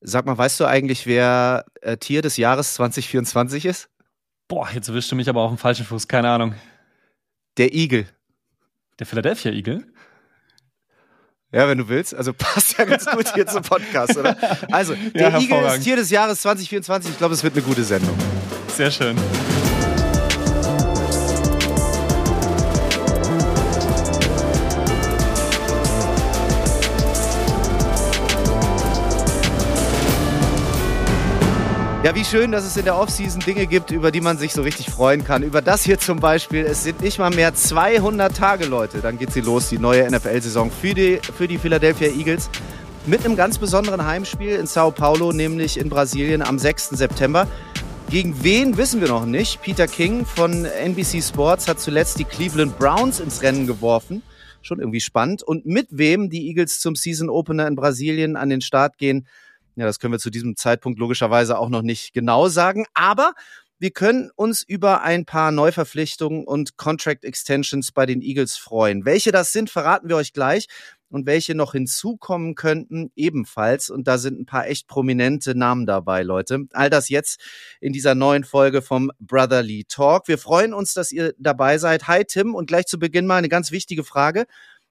Sag mal, weißt du eigentlich, wer äh, Tier des Jahres 2024 ist? Boah, jetzt erwischst du mich aber auf dem falschen Fuß, keine Ahnung. Der Igel. Der Philadelphia Igel? Ja, wenn du willst. Also passt ja ganz gut hier zum Podcast, oder? Also, der ja, Igel ist Tier des Jahres 2024. Ich glaube, es wird eine gute Sendung. Sehr schön. Ja, wie schön, dass es in der Offseason Dinge gibt, über die man sich so richtig freuen kann. Über das hier zum Beispiel. Es sind nicht mal mehr 200 Tage, Leute. Dann geht sie los, die neue NFL-Saison für die, für die Philadelphia Eagles. Mit einem ganz besonderen Heimspiel in Sao Paulo, nämlich in Brasilien am 6. September. Gegen wen wissen wir noch nicht. Peter King von NBC Sports hat zuletzt die Cleveland Browns ins Rennen geworfen. Schon irgendwie spannend. Und mit wem die Eagles zum Season Opener in Brasilien an den Start gehen, ja, das können wir zu diesem Zeitpunkt logischerweise auch noch nicht genau sagen, aber wir können uns über ein paar Neuverpflichtungen und Contract Extensions bei den Eagles freuen. Welche das sind, verraten wir euch gleich. Und welche noch hinzukommen könnten, ebenfalls. Und da sind ein paar echt prominente Namen dabei, Leute. All das jetzt in dieser neuen Folge vom Brotherly Talk. Wir freuen uns, dass ihr dabei seid. Hi Tim und gleich zu Beginn mal eine ganz wichtige Frage.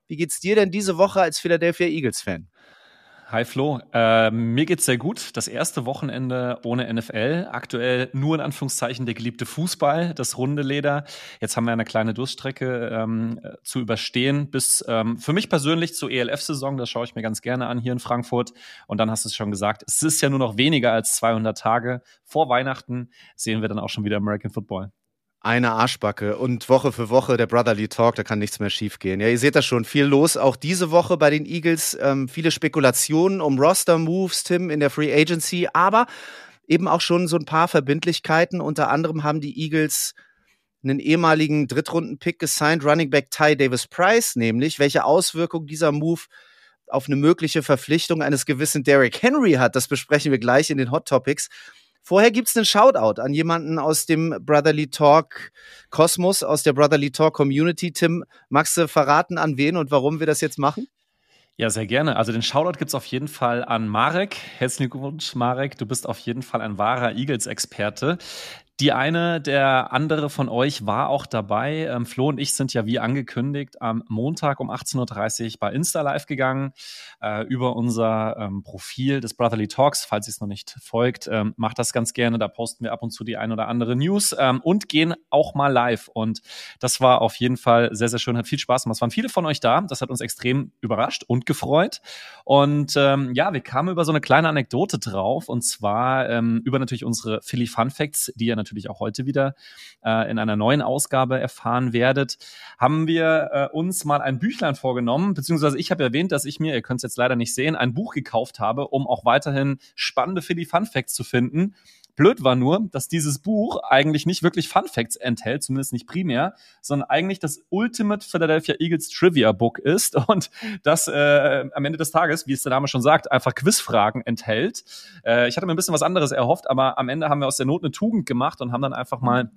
Wie geht's dir denn diese Woche als Philadelphia Eagles-Fan? Hi Flo, äh, mir geht's sehr gut. Das erste Wochenende ohne NFL. Aktuell nur in Anführungszeichen der geliebte Fußball, das runde Leder. Jetzt haben wir eine kleine Durststrecke ähm, zu überstehen bis ähm, für mich persönlich zur ELF-Saison. Das schaue ich mir ganz gerne an hier in Frankfurt. Und dann hast du es schon gesagt, es ist ja nur noch weniger als 200 Tage vor Weihnachten. Sehen wir dann auch schon wieder American Football. Eine Arschbacke und Woche für Woche der Brotherly Talk, da kann nichts mehr schiefgehen. Ja, ihr seht das schon, viel los. Auch diese Woche bei den Eagles, ähm, viele Spekulationen um Roster-Moves, Tim, in der Free Agency, aber eben auch schon so ein paar Verbindlichkeiten. Unter anderem haben die Eagles einen ehemaligen Drittrunden-Pick gesigned, Running Back Ty Davis Price, nämlich welche Auswirkungen dieser Move auf eine mögliche Verpflichtung eines gewissen Derrick Henry hat. Das besprechen wir gleich in den Hot Topics. Vorher gibt's einen Shoutout an jemanden aus dem Brotherly Talk Kosmos, aus der Brotherly Talk Community. Tim, magst du verraten, an wen und warum wir das jetzt machen? Ja, sehr gerne. Also den Shoutout gibt's auf jeden Fall an Marek. Herzlichen Glückwunsch, Marek. Du bist auf jeden Fall ein wahrer Eagles-Experte. Die eine, der andere von euch war auch dabei. Ähm, Flo und ich sind ja wie angekündigt am Montag um 18.30 Uhr bei Insta Live gegangen äh, über unser ähm, Profil des Brotherly Talks. Falls ihr es noch nicht folgt, ähm, macht das ganz gerne. Da posten wir ab und zu die ein oder andere News ähm, und gehen auch mal live. Und das war auf jeden Fall sehr, sehr schön, hat viel Spaß gemacht. Es waren viele von euch da. Das hat uns extrem überrascht und gefreut. Und ähm, ja, wir kamen über so eine kleine Anekdote drauf und zwar ähm, über natürlich unsere Philly Fun Facts, die ihr natürlich natürlich auch heute wieder äh, in einer neuen Ausgabe erfahren werdet, haben wir äh, uns mal ein Büchlein vorgenommen, beziehungsweise ich habe erwähnt, dass ich mir, ihr könnt es jetzt leider nicht sehen, ein Buch gekauft habe, um auch weiterhin spannende Philly Fun Facts zu finden. Blöd war nur, dass dieses Buch eigentlich nicht wirklich Fun Facts enthält, zumindest nicht primär, sondern eigentlich das Ultimate Philadelphia Eagles Trivia Book ist und das äh, am Ende des Tages, wie es der Name schon sagt, einfach Quizfragen enthält. Äh, ich hatte mir ein bisschen was anderes erhofft, aber am Ende haben wir aus der Not eine Tugend gemacht und haben dann einfach mal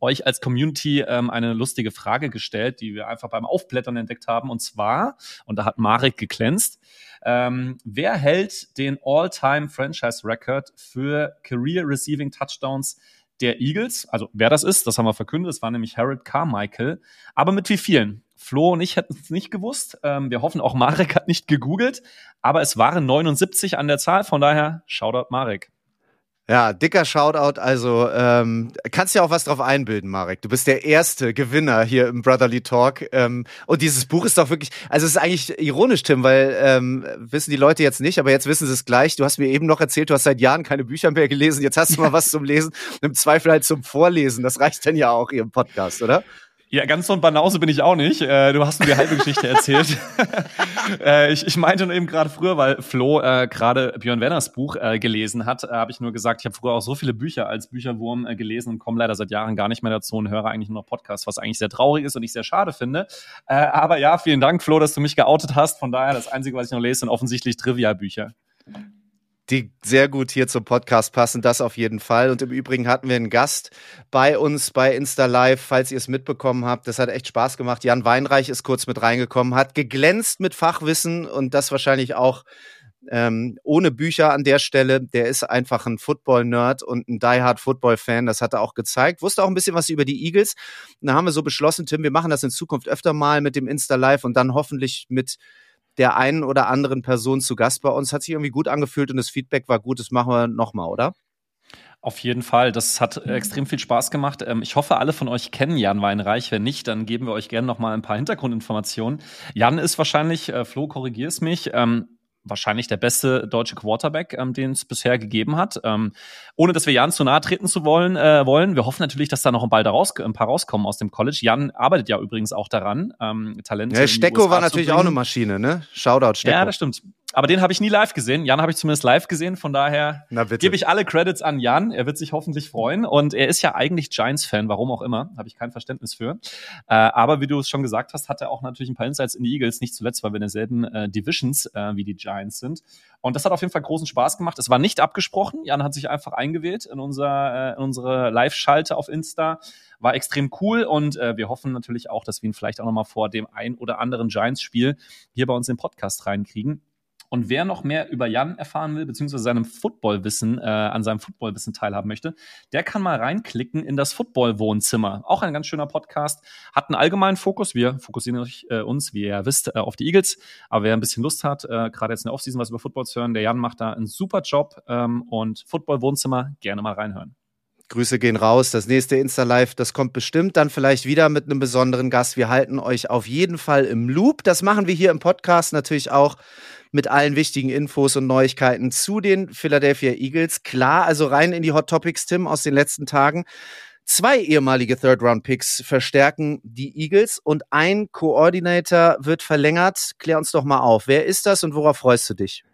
euch als Community ähm, eine lustige Frage gestellt, die wir einfach beim Aufblättern entdeckt haben. Und zwar, und da hat Marek geglänzt, ähm, wer hält den All-Time-Franchise-Record für Career Receiving Touchdowns der Eagles? Also wer das ist, das haben wir verkündet. Das war nämlich Harold Carmichael. Aber mit wie vielen? Flo und ich hätten es nicht gewusst. Ähm, wir hoffen, auch Marek hat nicht gegoogelt. Aber es waren 79 an der Zahl. Von daher, Shoutout Marek. Ja, dicker Shoutout. Also ähm, kannst ja auch was drauf einbilden, Marek. Du bist der erste Gewinner hier im Brotherly Talk. Ähm, und dieses Buch ist doch wirklich, also es ist eigentlich ironisch, Tim, weil ähm, wissen die Leute jetzt nicht, aber jetzt wissen sie es gleich. Du hast mir eben noch erzählt, du hast seit Jahren keine Bücher mehr gelesen. Jetzt hast du mal was zum Lesen. Im Zweifel halt zum Vorlesen. Das reicht dann ja auch hier im Podcast, oder? Ja, ganz so ein Banause bin ich auch nicht. Äh, du hast mir die halbe Geschichte erzählt. äh, ich, ich meinte nur eben gerade früher, weil Flo äh, gerade Björn Wenners Buch äh, gelesen hat, äh, habe ich nur gesagt, ich habe früher auch so viele Bücher als Bücherwurm äh, gelesen und komme leider seit Jahren gar nicht mehr dazu und höre eigentlich nur noch Podcasts, was eigentlich sehr traurig ist und ich sehr schade finde. Aber ja, vielen Dank, Flo, dass du mich geoutet hast. Von daher, das Einzige, was ich noch lese, sind offensichtlich Trivia-Bücher die sehr gut hier zum Podcast passen, das auf jeden Fall. Und im Übrigen hatten wir einen Gast bei uns bei Insta Live, falls ihr es mitbekommen habt. Das hat echt Spaß gemacht. Jan Weinreich ist kurz mit reingekommen, hat geglänzt mit Fachwissen und das wahrscheinlich auch ähm, ohne Bücher an der Stelle. Der ist einfach ein Football-Nerd und ein die-hard Football-Fan. Das hat er auch gezeigt. Wusste auch ein bisschen was über die Eagles. Und da haben wir so beschlossen, Tim, wir machen das in Zukunft öfter mal mit dem Insta-Live und dann hoffentlich mit der einen oder anderen Person zu Gast bei uns. Hat sich irgendwie gut angefühlt und das Feedback war gut. Das machen wir nochmal, oder? Auf jeden Fall. Das hat extrem viel Spaß gemacht. Ähm, ich hoffe, alle von euch kennen Jan Weinreich. Wenn nicht, dann geben wir euch gerne noch mal ein paar Hintergrundinformationen. Jan ist wahrscheinlich, äh, Flo, korrigier's mich, ähm, wahrscheinlich der beste deutsche Quarterback, ähm, den es bisher gegeben hat. Ähm, ohne dass wir Jan zu nahe treten zu wollen, äh, wollen. Wir hoffen natürlich, dass da noch ein, bald raus, ein paar rauskommen aus dem College. Jan arbeitet ja übrigens auch daran, ähm, Talente. Ja, Stecko war natürlich auch eine Maschine, ne? Shoutout Stecko. Ja, das stimmt. Aber den habe ich nie live gesehen. Jan habe ich zumindest live gesehen. Von daher gebe ich alle Credits an Jan. Er wird sich hoffentlich freuen. Und er ist ja eigentlich Giants-Fan, warum auch immer. Habe ich kein Verständnis für. Äh, aber wie du es schon gesagt hast, hat er auch natürlich ein paar Insights in die Eagles. Nicht zuletzt, weil wir in derselben äh, Divisions äh, wie die Giants sind. Und das hat auf jeden Fall großen Spaß gemacht. Es war nicht abgesprochen. Jan hat sich einfach eingewählt in, unser, äh, in unsere Live-Schalte auf Insta. War extrem cool und äh, wir hoffen natürlich auch, dass wir ihn vielleicht auch nochmal vor dem ein oder anderen Giants-Spiel hier bei uns im Podcast reinkriegen. Und wer noch mehr über Jan erfahren will, beziehungsweise seinem Footballwissen, äh, an seinem Footballwissen teilhaben möchte, der kann mal reinklicken in das Football-Wohnzimmer. Auch ein ganz schöner Podcast. Hat einen allgemeinen Fokus. Wir fokussieren euch, äh, uns, wie ihr wisst, äh, auf die Eagles. Aber wer ein bisschen Lust hat, äh, gerade jetzt in der Offseason was über Football zu hören, der Jan macht da einen super Job. Ähm, und Football-Wohnzimmer gerne mal reinhören. Grüße gehen raus. Das nächste Insta-Live, das kommt bestimmt dann vielleicht wieder mit einem besonderen Gast. Wir halten euch auf jeden Fall im Loop. Das machen wir hier im Podcast natürlich auch mit allen wichtigen Infos und Neuigkeiten zu den Philadelphia Eagles. Klar, also rein in die Hot Topics, Tim, aus den letzten Tagen. Zwei ehemalige Third-Round-Picks verstärken die Eagles und ein Coordinator wird verlängert. Klär uns doch mal auf. Wer ist das und worauf freust du dich?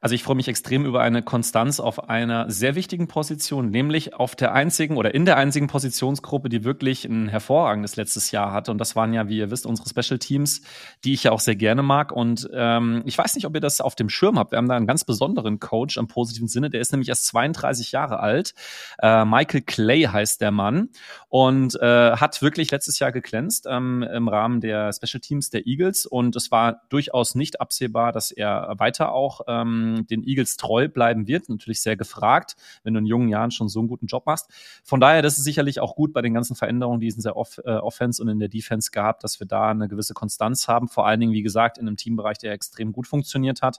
Also ich freue mich extrem über eine Konstanz auf einer sehr wichtigen Position, nämlich auf der einzigen oder in der einzigen Positionsgruppe, die wirklich ein hervorragendes letztes Jahr hatte. Und das waren ja, wie ihr wisst, unsere Special Teams, die ich ja auch sehr gerne mag. Und ähm, ich weiß nicht, ob ihr das auf dem Schirm habt. Wir haben da einen ganz besonderen Coach im positiven Sinne. Der ist nämlich erst 32 Jahre alt. Äh, Michael Clay heißt der Mann und äh, hat wirklich letztes Jahr geglänzt ähm, im Rahmen der Special Teams der Eagles. Und es war durchaus nicht absehbar, dass er weiter auch ähm, den Eagles treu bleiben wird. Natürlich sehr gefragt, wenn du in jungen Jahren schon so einen guten Job machst. Von daher, das ist sicherlich auch gut bei den ganzen Veränderungen, die es in der Off äh, Offense und in der Defense gab, dass wir da eine gewisse Konstanz haben. Vor allen Dingen, wie gesagt, in einem Teambereich, der extrem gut funktioniert hat.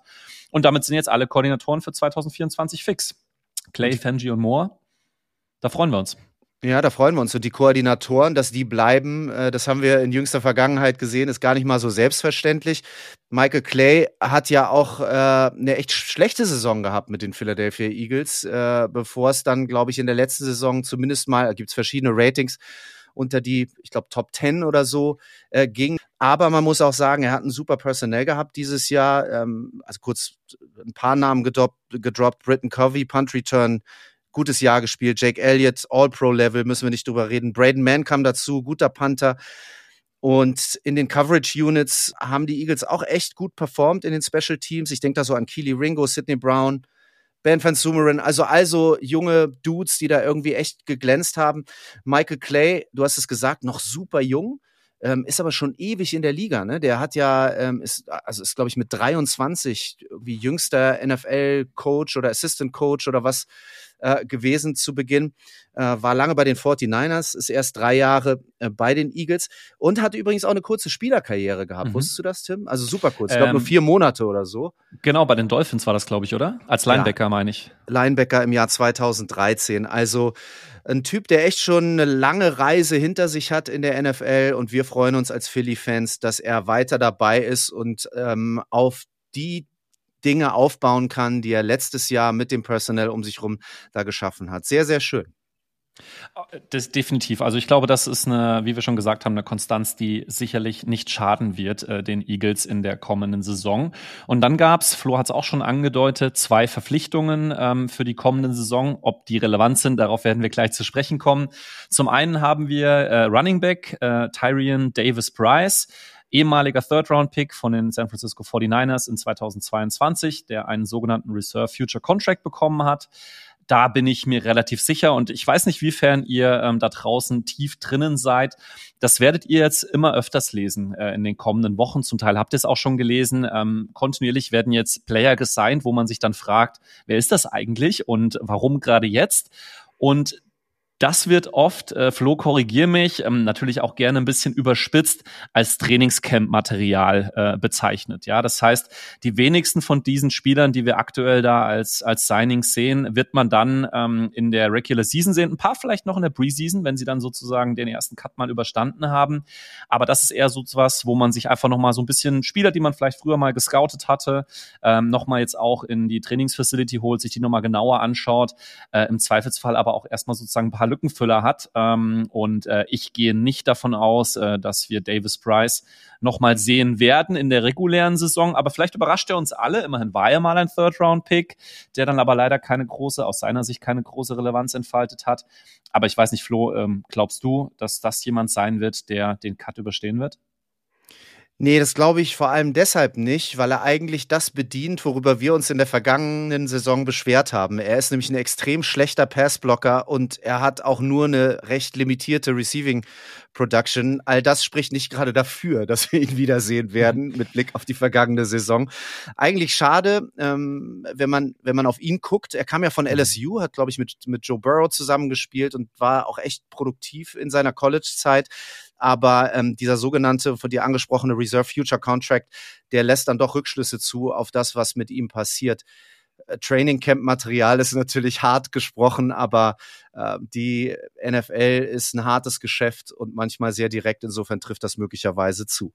Und damit sind jetzt alle Koordinatoren für 2024 fix. Clay, Fenji und Moore. Da freuen wir uns. Ja, da freuen wir uns. Und die Koordinatoren, dass die bleiben, äh, das haben wir in jüngster Vergangenheit gesehen, ist gar nicht mal so selbstverständlich. Michael Clay hat ja auch äh, eine echt schlechte Saison gehabt mit den Philadelphia Eagles, äh, bevor es dann, glaube ich, in der letzten Saison zumindest mal, gibt es verschiedene Ratings, unter die, ich glaube, Top 10 oder so äh, ging. Aber man muss auch sagen, er hat ein super Personell gehabt dieses Jahr. Ähm, also kurz ein paar Namen gedroppt, gedroppt Britton Covey, Punt Return gutes Jahr gespielt. Jake Elliott, All-Pro-Level, müssen wir nicht drüber reden. Braden Mann kam dazu, guter Panther. Und in den Coverage Units haben die Eagles auch echt gut performt in den Special Teams. Ich denke da so an Keely Ringo, Sidney Brown, Ben Van Sumeren, also also junge Dudes, die da irgendwie echt geglänzt haben. Michael Clay, du hast es gesagt, noch super jung, ähm, ist aber schon ewig in der Liga. Ne? Der hat ja, ähm, ist, also ist glaube ich mit 23 wie jüngster NFL-Coach oder Assistant-Coach oder was äh, gewesen zu Beginn. Äh, war lange bei den 49ers, ist erst drei Jahre äh, bei den Eagles und hat übrigens auch eine kurze Spielerkarriere gehabt. Mhm. Wusstest du das, Tim? Also super kurz. Ich glaube ähm, nur vier Monate oder so. Genau, bei den Dolphins war das, glaube ich, oder? Als Linebacker, ja. meine ich. Linebacker im Jahr 2013. Also ein Typ, der echt schon eine lange Reise hinter sich hat in der NFL und wir freuen uns als Philly-Fans, dass er weiter dabei ist und ähm, auf die Dinge aufbauen kann, die er letztes Jahr mit dem Personal um sich herum da geschaffen hat. Sehr, sehr schön. Das definitiv. Also ich glaube, das ist eine, wie wir schon gesagt haben, eine Konstanz, die sicherlich nicht schaden wird äh, den Eagles in der kommenden Saison. Und dann gab's, Flo hat es auch schon angedeutet, zwei Verpflichtungen ähm, für die kommende Saison. Ob die relevant sind, darauf werden wir gleich zu sprechen kommen. Zum einen haben wir äh, Running Back äh, Tyrion Davis Price ehemaliger Third-Round-Pick von den San Francisco 49ers in 2022, der einen sogenannten Reserve Future Contract bekommen hat. da bin ich mir relativ sicher und ich weiß nicht, wiefern ihr ähm, da draußen tief drinnen seid. Das werdet ihr jetzt immer öfters lesen äh, in den kommenden Wochen. Zum Teil habt ihr es auch schon gelesen. Ähm, kontinuierlich werden jetzt Player gesigned, wo man sich dann fragt, wer ist das eigentlich und warum gerade jetzt? Und das wird oft, äh, Flo, korrigier mich, ähm, natürlich auch gerne ein bisschen überspitzt als Trainingscamp-Material äh, bezeichnet. Ja, das heißt, die wenigsten von diesen Spielern, die wir aktuell da als als Signings sehen, wird man dann ähm, in der Regular Season sehen. Ein paar vielleicht noch in der Preseason, wenn sie dann sozusagen den ersten Cut mal überstanden haben. Aber das ist eher so was, wo man sich einfach noch mal so ein bisschen Spieler, die man vielleicht früher mal gescoutet hatte, ähm, noch mal jetzt auch in die Trainingsfacility holt, sich die noch mal genauer anschaut. Äh, Im Zweifelsfall aber auch erstmal sozusagen ein paar Lückenfüller hat. Ähm, und äh, ich gehe nicht davon aus, äh, dass wir Davis Price nochmal sehen werden in der regulären Saison. Aber vielleicht überrascht er uns alle. Immerhin war er mal ein Third-Round-Pick, der dann aber leider keine große, aus seiner Sicht keine große Relevanz entfaltet hat. Aber ich weiß nicht, Flo, ähm, glaubst du, dass das jemand sein wird, der den Cut überstehen wird? Nee, das glaube ich vor allem deshalb nicht, weil er eigentlich das bedient, worüber wir uns in der vergangenen Saison beschwert haben. Er ist nämlich ein extrem schlechter Passblocker und er hat auch nur eine recht limitierte Receiving Production. All das spricht nicht gerade dafür, dass wir ihn wiedersehen werden mit Blick auf die vergangene Saison. Eigentlich schade, ähm, wenn man wenn man auf ihn guckt. Er kam ja von mhm. LSU, hat glaube ich mit mit Joe Burrow zusammengespielt und war auch echt produktiv in seiner College-Zeit aber ähm, dieser sogenannte von dir angesprochene Reserve Future Contract, der lässt dann doch Rückschlüsse zu auf das, was mit ihm passiert. Äh, Training Camp Material ist natürlich hart gesprochen, aber äh, die NFL ist ein hartes Geschäft und manchmal sehr direkt. Insofern trifft das möglicherweise zu.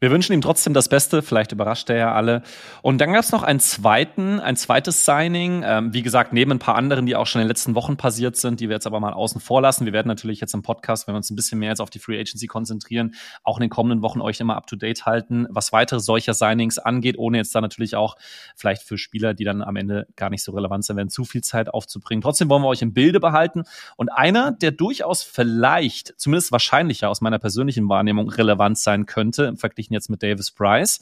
Wir wünschen ihm trotzdem das Beste, vielleicht überrascht er ja alle. Und dann gab es noch einen zweiten, ein zweites Signing, ähm, wie gesagt, neben ein paar anderen, die auch schon in den letzten Wochen passiert sind, die wir jetzt aber mal außen vor lassen. Wir werden natürlich jetzt im Podcast, wenn wir uns ein bisschen mehr jetzt auf die Free Agency konzentrieren, auch in den kommenden Wochen euch immer up to date halten, was weitere solcher Signings angeht, ohne jetzt da natürlich auch vielleicht für Spieler, die dann am Ende gar nicht so relevant sind werden, zu viel Zeit aufzubringen. Trotzdem wollen wir euch im Bilde behalten. Und einer, der durchaus vielleicht, zumindest wahrscheinlicher aus meiner persönlichen Wahrnehmung relevant sein könnte, verglichen jetzt mit Davis Price,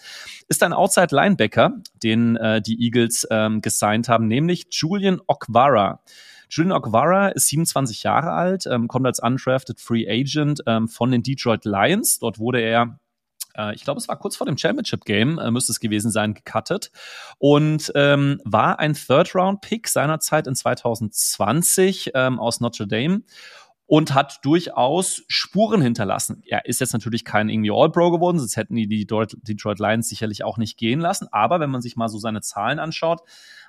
ist ein Outside Linebacker, den äh, die Eagles ähm, gesigned haben, nämlich Julian Okwara. Julian Okwara ist 27 Jahre alt, ähm, kommt als undrafted Free Agent ähm, von den Detroit Lions. Dort wurde er äh, ich glaube, es war kurz vor dem Championship Game, äh, müsste es gewesen sein, gecuttet und ähm, war ein Third-Round-Pick seinerzeit in 2020 ähm, aus Notre Dame und hat durchaus Spuren hinterlassen. Er ist jetzt natürlich kein irgendwie All-Pro geworden, sonst hätten die, Detroit Lions sicherlich auch nicht gehen lassen. Aber wenn man sich mal so seine Zahlen anschaut,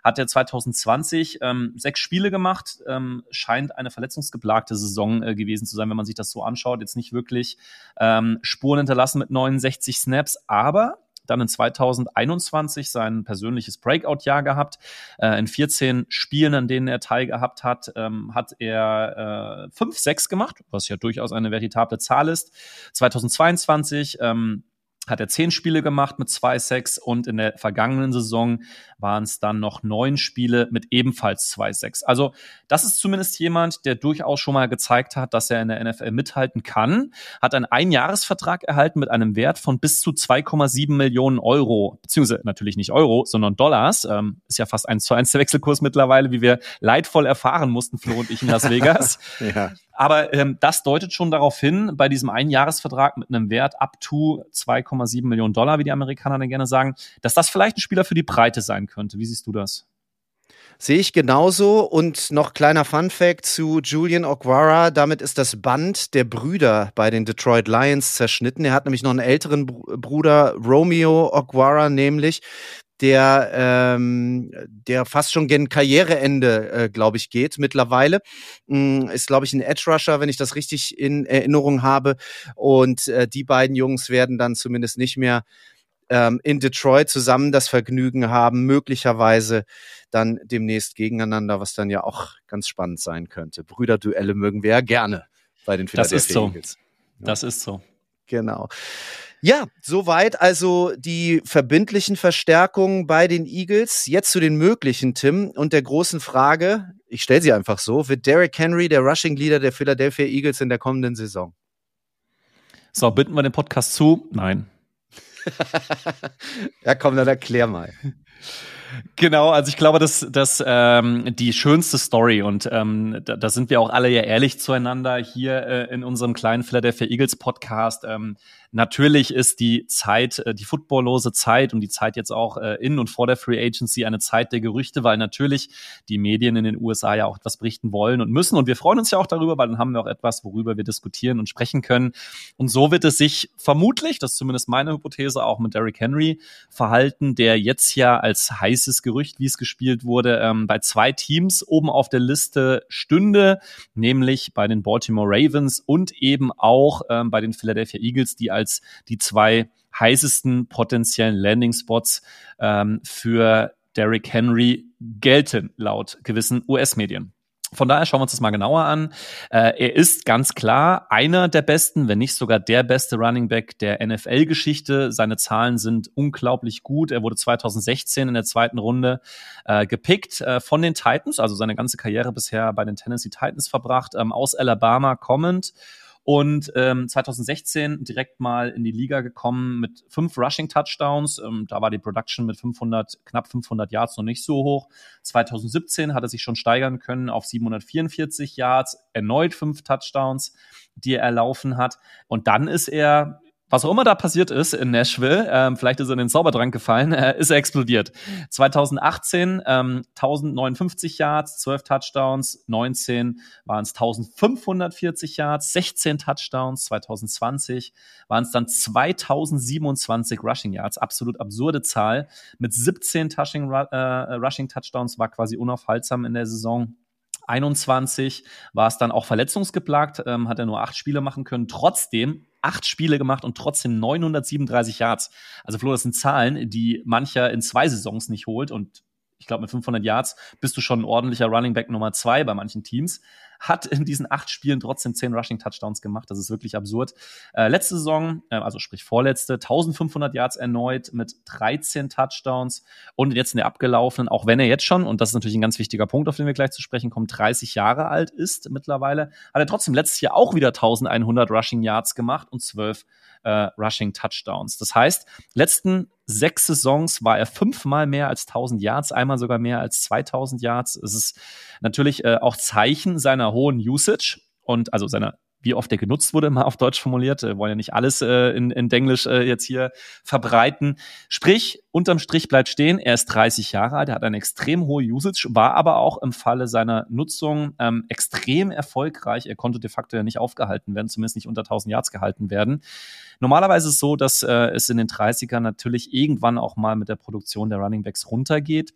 hat er 2020 ähm, sechs Spiele gemacht, ähm, scheint eine verletzungsgeplagte Saison äh, gewesen zu sein, wenn man sich das so anschaut. Jetzt nicht wirklich ähm, Spuren hinterlassen mit 69 Snaps, aber dann in 2021 sein persönliches Breakout-Jahr gehabt. Äh, in 14 Spielen, an denen er teilgehabt hat, ähm, hat er äh, 5, 6 gemacht, was ja durchaus eine veritable Zahl ist. 2022 ähm, hat er zehn Spiele gemacht mit zwei Sacks und in der vergangenen Saison waren es dann noch neun Spiele mit ebenfalls zwei Sacks. Also das ist zumindest jemand, der durchaus schon mal gezeigt hat, dass er in der NFL mithalten kann. Hat einen Einjahresvertrag erhalten mit einem Wert von bis zu 2,7 Millionen Euro, beziehungsweise natürlich nicht Euro, sondern Dollars. Ähm, ist ja fast eins zu eins der Wechselkurs mittlerweile, wie wir leidvoll erfahren mussten, Flo und ich in Las Vegas. ja. Aber ähm, das deutet schon darauf hin, bei diesem Einjahresvertrag mit einem Wert up to 2,7 Millionen Dollar, wie die Amerikaner dann gerne sagen, dass das vielleicht ein Spieler für die Breite sein könnte. Wie siehst du das? Sehe ich genauso. Und noch kleiner Fun Fact zu Julian Okwara. Damit ist das Band der Brüder bei den Detroit Lions zerschnitten. Er hat nämlich noch einen älteren Bruder, Romeo Okwara nämlich der, ähm, der fast schon gen Karriereende, äh, glaube ich, geht mittlerweile. Mm, ist, glaube ich, ein Edge Rusher, wenn ich das richtig in Erinnerung habe. Und äh, die beiden Jungs werden dann zumindest nicht mehr ähm, in Detroit zusammen das Vergnügen haben, möglicherweise dann demnächst gegeneinander, was dann ja auch ganz spannend sein könnte. Brüderduelle mögen wir ja gerne bei den Philadelphia Das ist so. Eagles. Ja. Das ist so. Genau. Ja, soweit also die verbindlichen Verstärkungen bei den Eagles. Jetzt zu den möglichen, Tim, und der großen Frage, ich stelle sie einfach so, wird Derrick Henry der Rushing Leader der Philadelphia Eagles in der kommenden Saison? So, binden wir den Podcast zu? Nein. ja, komm, dann erklär mal. Genau, also ich glaube, dass, dass ähm, die schönste Story und ähm, da, da sind wir auch alle ja ehrlich zueinander hier äh, in unserem kleinen Philadelphia Eagles Podcast. Ähm, Natürlich ist die Zeit, äh, die footballlose Zeit und die Zeit jetzt auch äh, in und vor der Free Agency eine Zeit der Gerüchte, weil natürlich die Medien in den USA ja auch etwas berichten wollen und müssen. Und wir freuen uns ja auch darüber, weil dann haben wir auch etwas, worüber wir diskutieren und sprechen können. Und so wird es sich vermutlich, das ist zumindest meine Hypothese, auch mit Derrick Henry verhalten, der jetzt ja als heißes Gerücht, wie es gespielt wurde, ähm, bei zwei Teams oben auf der Liste stünde, nämlich bei den Baltimore Ravens und eben auch ähm, bei den Philadelphia Eagles, die als als die zwei heißesten potenziellen Landing-Spots ähm, für Derrick Henry gelten, laut gewissen US-Medien. Von daher schauen wir uns das mal genauer an. Äh, er ist ganz klar einer der besten, wenn nicht sogar der beste Running Back der NFL-Geschichte. Seine Zahlen sind unglaublich gut. Er wurde 2016 in der zweiten Runde äh, gepickt äh, von den Titans, also seine ganze Karriere bisher bei den Tennessee Titans verbracht, ähm, aus Alabama kommend und ähm, 2016 direkt mal in die Liga gekommen mit fünf Rushing Touchdowns. Ähm, da war die Production mit 500, knapp 500 Yards noch nicht so hoch. 2017 hat er sich schon steigern können auf 744 Yards, erneut fünf Touchdowns, die er erlaufen hat. Und dann ist er was auch immer da passiert ist in Nashville, ähm, vielleicht ist er in den Zaubertrank gefallen, äh, ist er explodiert. 2018 ähm, 1059 Yards, 12 Touchdowns, 19 waren es 1540 Yards, 16 Touchdowns, 2020 waren es dann 2027 Rushing Yards, absolut absurde Zahl. Mit 17 Touching, äh, Rushing Touchdowns war quasi unaufhaltsam in der Saison. 21 war es dann auch verletzungsgeplagt, ähm, hat er nur acht Spiele machen können. Trotzdem acht Spiele gemacht und trotzdem 937 Yards. Also Flo, das sind Zahlen, die mancher in zwei Saisons nicht holt und ich glaube, mit 500 Yards bist du schon ein ordentlicher Running Back Nummer zwei bei manchen Teams hat in diesen acht Spielen trotzdem zehn Rushing Touchdowns gemacht. Das ist wirklich absurd. Äh, letzte Saison, äh, also sprich vorletzte, 1500 Yards erneut mit 13 Touchdowns und jetzt in der abgelaufenen, auch wenn er jetzt schon, und das ist natürlich ein ganz wichtiger Punkt, auf den wir gleich zu sprechen kommen, 30 Jahre alt ist mittlerweile, hat er trotzdem letztes Jahr auch wieder 1100 Rushing Yards gemacht und 12 äh, Rushing Touchdowns. Das heißt, letzten sechs Saisons war er fünfmal mehr als 1000 Yards, einmal sogar mehr als 2000 Yards. Es ist natürlich äh, auch Zeichen seiner hohen Usage und also seiner wie oft der genutzt wurde, mal auf Deutsch formuliert. Wir wollen ja nicht alles äh, in, in Denglisch äh, jetzt hier verbreiten. Sprich, unterm Strich bleibt stehen, er ist 30 Jahre alt, er hat eine extrem hohe Usage, war aber auch im Falle seiner Nutzung ähm, extrem erfolgreich. Er konnte de facto ja nicht aufgehalten werden, zumindest nicht unter 1000 Yards gehalten werden. Normalerweise ist es so, dass äh, es in den 30ern natürlich irgendwann auch mal mit der Produktion der Running Backs runtergeht.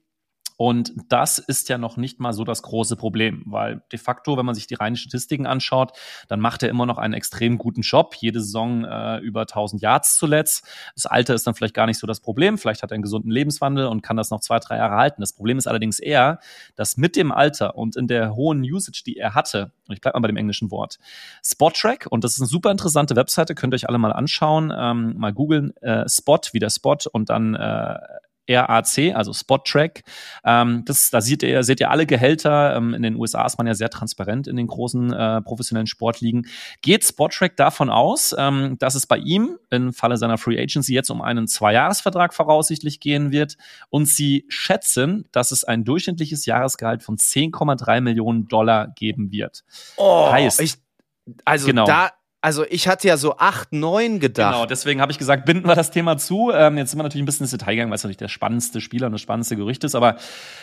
Und das ist ja noch nicht mal so das große Problem, weil de facto, wenn man sich die reinen Statistiken anschaut, dann macht er immer noch einen extrem guten Job. Jede Saison äh, über 1000 Yards zuletzt. Das Alter ist dann vielleicht gar nicht so das Problem. Vielleicht hat er einen gesunden Lebenswandel und kann das noch zwei, drei Jahre halten. Das Problem ist allerdings eher, dass mit dem Alter und in der hohen Usage, die er hatte, ich bleibe mal bei dem englischen Wort, Spot-Track, und das ist eine super interessante Webseite, könnt ihr euch alle mal anschauen, ähm, mal googeln, äh, Spot, wie der Spot und dann äh, RAC, also Spot Track. Ähm, das, da seht ihr, seht ihr alle Gehälter. Ähm, in den USA ist man ja sehr transparent in den großen äh, professionellen Sportligen. Geht Spot Track davon aus, ähm, dass es bei ihm im Falle seiner Free Agency jetzt um einen Zweijahresvertrag voraussichtlich gehen wird und sie schätzen, dass es ein durchschnittliches Jahresgehalt von 10,3 Millionen Dollar geben wird. Oh, heißt, ich, also genau. da also ich hatte ja so acht, neun gedacht. Genau, deswegen habe ich gesagt, binden wir das Thema zu. Ähm, jetzt sind wir natürlich ein bisschen ins Detail gegangen, weil es natürlich der spannendste Spieler und das spannendste Gerücht ist. Aber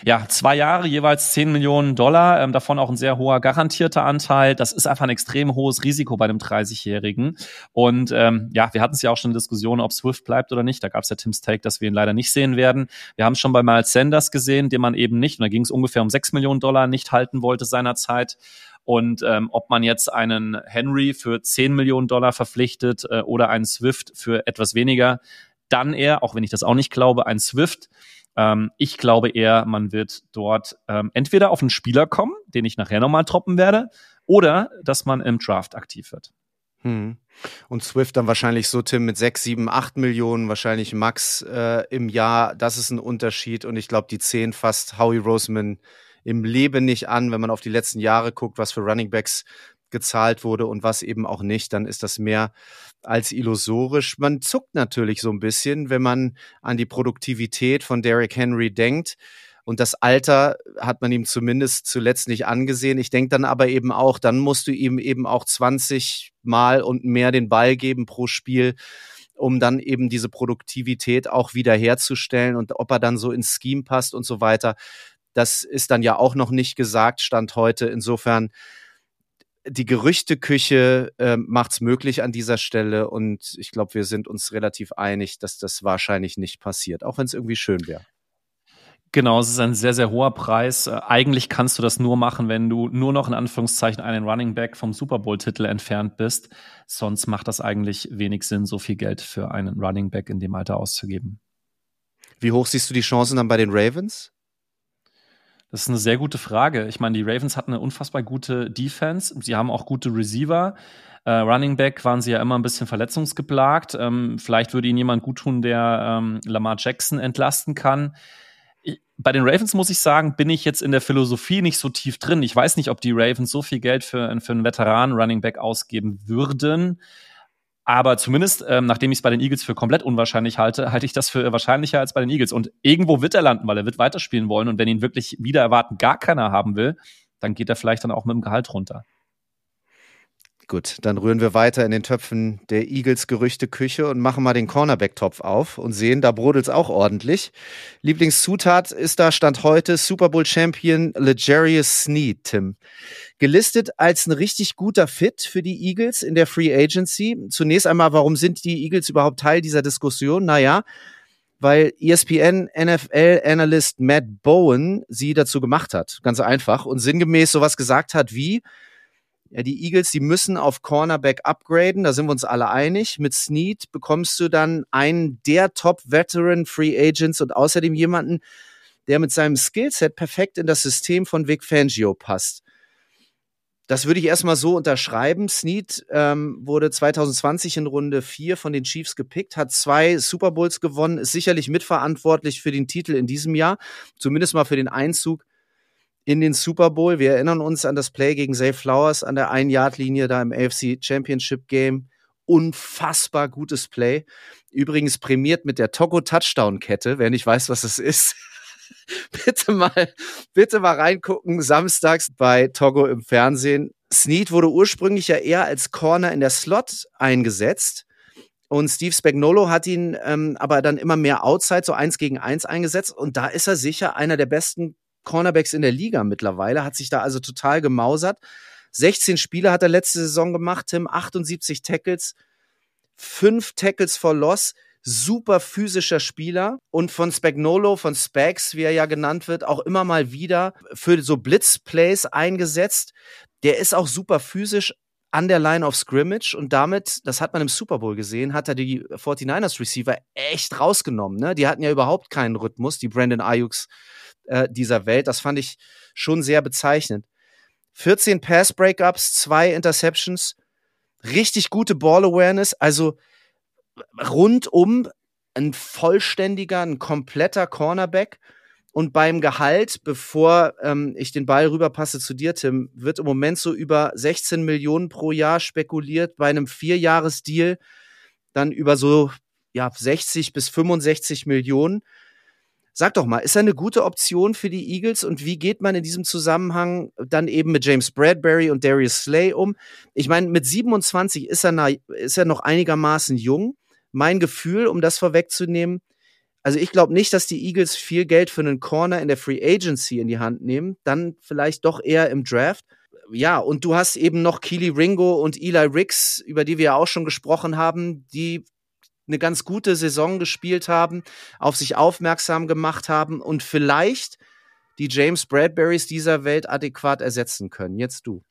ja, zwei Jahre, jeweils zehn Millionen Dollar, ähm, davon auch ein sehr hoher garantierter Anteil. Das ist einfach ein extrem hohes Risiko bei einem 30-Jährigen. Und ähm, ja, wir hatten es ja auch schon in Diskussion, ob Swift bleibt oder nicht. Da gab es ja Tim's Take, dass wir ihn leider nicht sehen werden. Wir haben es schon bei Miles Sanders gesehen, den man eben nicht, und da ging es ungefähr um sechs Millionen Dollar, nicht halten wollte seinerzeit. Und ähm, ob man jetzt einen Henry für 10 Millionen Dollar verpflichtet äh, oder einen Swift für etwas weniger, dann eher, auch wenn ich das auch nicht glaube, ein Swift. Ähm, ich glaube eher, man wird dort ähm, entweder auf einen Spieler kommen, den ich nachher nochmal droppen werde, oder dass man im Draft aktiv wird. Hm. Und Swift dann wahrscheinlich so, Tim, mit 6, 7, 8 Millionen, wahrscheinlich Max äh, im Jahr. Das ist ein Unterschied. Und ich glaube, die 10 fast Howie Roseman im Leben nicht an, wenn man auf die letzten Jahre guckt, was für Runningbacks gezahlt wurde und was eben auch nicht, dann ist das mehr als illusorisch. Man zuckt natürlich so ein bisschen, wenn man an die Produktivität von Derrick Henry denkt. Und das Alter hat man ihm zumindest zuletzt nicht angesehen. Ich denke dann aber eben auch, dann musst du ihm eben auch 20 Mal und mehr den Ball geben pro Spiel, um dann eben diese Produktivität auch wiederherzustellen und ob er dann so ins Scheme passt und so weiter. Das ist dann ja auch noch nicht gesagt, stand heute. Insofern, die Gerüchteküche äh, macht es möglich an dieser Stelle und ich glaube, wir sind uns relativ einig, dass das wahrscheinlich nicht passiert, auch wenn es irgendwie schön wäre. Genau, es ist ein sehr, sehr hoher Preis. Äh, eigentlich kannst du das nur machen, wenn du nur noch in Anführungszeichen einen Running Back vom Super Bowl-Titel entfernt bist. Sonst macht das eigentlich wenig Sinn, so viel Geld für einen Running Back in dem Alter auszugeben. Wie hoch siehst du die Chancen dann bei den Ravens? Das ist eine sehr gute Frage. Ich meine, die Ravens hatten eine unfassbar gute Defense. Sie haben auch gute Receiver. Äh, Running Back waren sie ja immer ein bisschen verletzungsgeplagt. Ähm, vielleicht würde ihnen jemand gut tun, der ähm, Lamar Jackson entlasten kann bei den Ravens muss ich sagen, bin ich jetzt in der Philosophie nicht so tief drin. Ich weiß nicht, ob die Ravens so viel Geld für, für einen Veteran Running Back ausgeben würden. Aber zumindest, ähm, nachdem ich es bei den Eagles für komplett unwahrscheinlich halte, halte ich das für wahrscheinlicher als bei den Eagles. Und irgendwo wird er landen, weil er wird weiterspielen wollen. Und wenn ihn wirklich wieder erwarten gar keiner haben will, dann geht er vielleicht dann auch mit dem Gehalt runter. Gut, dann rühren wir weiter in den Töpfen der Eagles Gerüchteküche und machen mal den Cornerback-Topf auf und sehen, da brodelt es auch ordentlich. Lieblingszutat ist da Stand heute Super Bowl Champion Legarius Sneed, Tim. Gelistet als ein richtig guter Fit für die Eagles in der Free Agency. Zunächst einmal, warum sind die Eagles überhaupt Teil dieser Diskussion? Naja, weil ESPN NFL Analyst Matt Bowen sie dazu gemacht hat. Ganz einfach. Und sinngemäß sowas gesagt hat wie, ja, die Eagles, die müssen auf Cornerback upgraden, da sind wir uns alle einig. Mit Snead bekommst du dann einen der Top-Veteran Free Agents und außerdem jemanden, der mit seinem Skillset perfekt in das System von Vic Fangio passt. Das würde ich erstmal so unterschreiben. Snead ähm, wurde 2020 in Runde 4 von den Chiefs gepickt, hat zwei Super Bowls gewonnen, ist sicherlich mitverantwortlich für den Titel in diesem Jahr, zumindest mal für den Einzug in den Super Bowl. Wir erinnern uns an das Play gegen Zay Flowers an der Ein-Yard-Linie da im AFC Championship Game. Unfassbar gutes Play. Übrigens prämiert mit der Togo Touchdown Kette. Wer nicht weiß, was es ist, bitte mal, bitte mal reingucken. Samstags bei Togo im Fernsehen. Snead wurde ursprünglich ja eher als Corner in der Slot eingesetzt. Und Steve Spagnolo hat ihn ähm, aber dann immer mehr Outside, so eins gegen eins eingesetzt. Und da ist er sicher einer der besten Cornerbacks in der Liga mittlerweile, hat sich da also total gemausert. 16 Spiele hat er letzte Saison gemacht, Tim, 78 Tackles, 5 Tackles for Loss, super physischer Spieler und von Spagnolo, von Spags, wie er ja genannt wird, auch immer mal wieder für so Blitzplays eingesetzt. Der ist auch super physisch an der Line of Scrimmage und damit, das hat man im Super Bowl gesehen, hat er die 49ers Receiver echt rausgenommen. Ne? Die hatten ja überhaupt keinen Rhythmus, die Brandon Ayuks äh, dieser Welt. Das fand ich schon sehr bezeichnend. 14 Pass Breakups, zwei Interceptions, richtig gute Ball Awareness, also rundum ein vollständiger, ein kompletter Cornerback. Und beim Gehalt, bevor ähm, ich den Ball rüberpasse zu dir, Tim, wird im Moment so über 16 Millionen pro Jahr spekuliert. Bei einem Vierjahresdeal dann über so ja, 60 bis 65 Millionen. Sag doch mal, ist er eine gute Option für die Eagles und wie geht man in diesem Zusammenhang dann eben mit James Bradbury und Darius Slay um? Ich meine, mit 27 ist er, ist er noch einigermaßen jung. Mein Gefühl, um das vorwegzunehmen, also ich glaube nicht, dass die Eagles viel Geld für einen Corner in der Free Agency in die Hand nehmen, dann vielleicht doch eher im Draft. Ja, und du hast eben noch Keely Ringo und Eli Ricks, über die wir ja auch schon gesprochen haben, die eine ganz gute Saison gespielt haben, auf sich aufmerksam gemacht haben und vielleicht die James Bradburys dieser Welt adäquat ersetzen können. Jetzt du.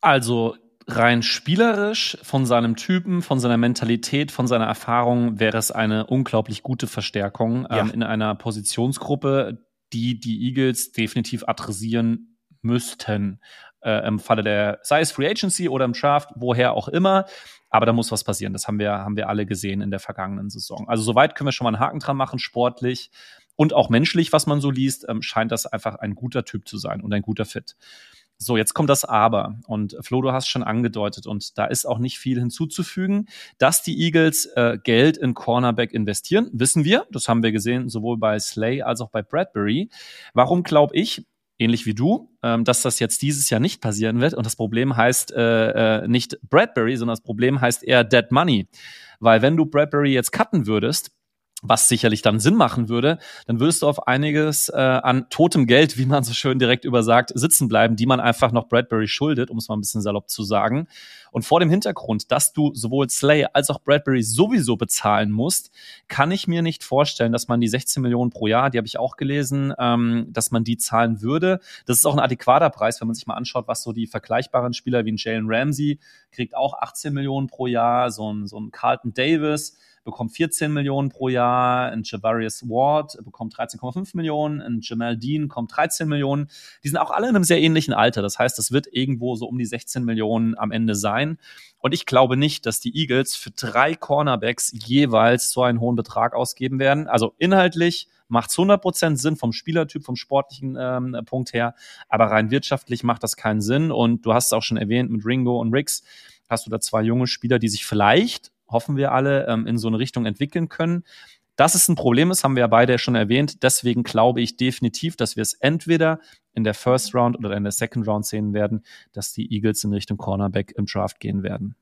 Also rein spielerisch, von seinem Typen, von seiner Mentalität, von seiner Erfahrung wäre es eine unglaublich gute Verstärkung ja. ähm, in einer Positionsgruppe, die die Eagles definitiv adressieren müssten. Äh, Im Falle der, sei es Free Agency oder im Draft, woher auch immer. Aber da muss was passieren. Das haben wir, haben wir alle gesehen in der vergangenen Saison. Also soweit können wir schon mal einen Haken dran machen, sportlich und auch menschlich, was man so liest, ähm, scheint das einfach ein guter Typ zu sein und ein guter Fit. So, jetzt kommt das Aber. Und Flo, du hast schon angedeutet, und da ist auch nicht viel hinzuzufügen, dass die Eagles äh, Geld in Cornerback investieren, wissen wir. Das haben wir gesehen, sowohl bei Slay als auch bei Bradbury. Warum glaube ich, ähnlich wie du, ähm, dass das jetzt dieses Jahr nicht passieren wird? Und das Problem heißt äh, äh, nicht Bradbury, sondern das Problem heißt eher Dead Money. Weil wenn du Bradbury jetzt cutten würdest, was sicherlich dann Sinn machen würde, dann würdest du auf einiges äh, an totem Geld, wie man so schön direkt übersagt, sitzen bleiben, die man einfach noch Bradbury schuldet, um es mal ein bisschen salopp zu sagen. Und vor dem Hintergrund, dass du sowohl Slay als auch Bradbury sowieso bezahlen musst, kann ich mir nicht vorstellen, dass man die 16 Millionen pro Jahr, die habe ich auch gelesen, ähm, dass man die zahlen würde. Das ist auch ein adäquater Preis, wenn man sich mal anschaut, was so die vergleichbaren Spieler wie ein Jalen Ramsey kriegt auch 18 Millionen pro Jahr, so ein, so ein Carlton Davis bekommt 14 Millionen pro Jahr, ein Javarius Ward bekommt 13,5 Millionen, ein Jamal Dean kommt 13 Millionen. Die sind auch alle in einem sehr ähnlichen Alter. Das heißt, das wird irgendwo so um die 16 Millionen am Ende sein. Und ich glaube nicht, dass die Eagles für drei Cornerbacks jeweils so einen hohen Betrag ausgeben werden. Also inhaltlich macht es 100% Sinn vom Spielertyp, vom sportlichen ähm, Punkt her, aber rein wirtschaftlich macht das keinen Sinn. Und du hast es auch schon erwähnt mit Ringo und Riggs, hast du da zwei junge Spieler, die sich vielleicht hoffen wir alle, ähm, in so eine Richtung entwickeln können. Dass es ein Problem ist, haben wir ja beide schon erwähnt. Deswegen glaube ich definitiv, dass wir es entweder in der First Round oder in der Second Round sehen werden, dass die Eagles in Richtung Cornerback im Draft gehen werden.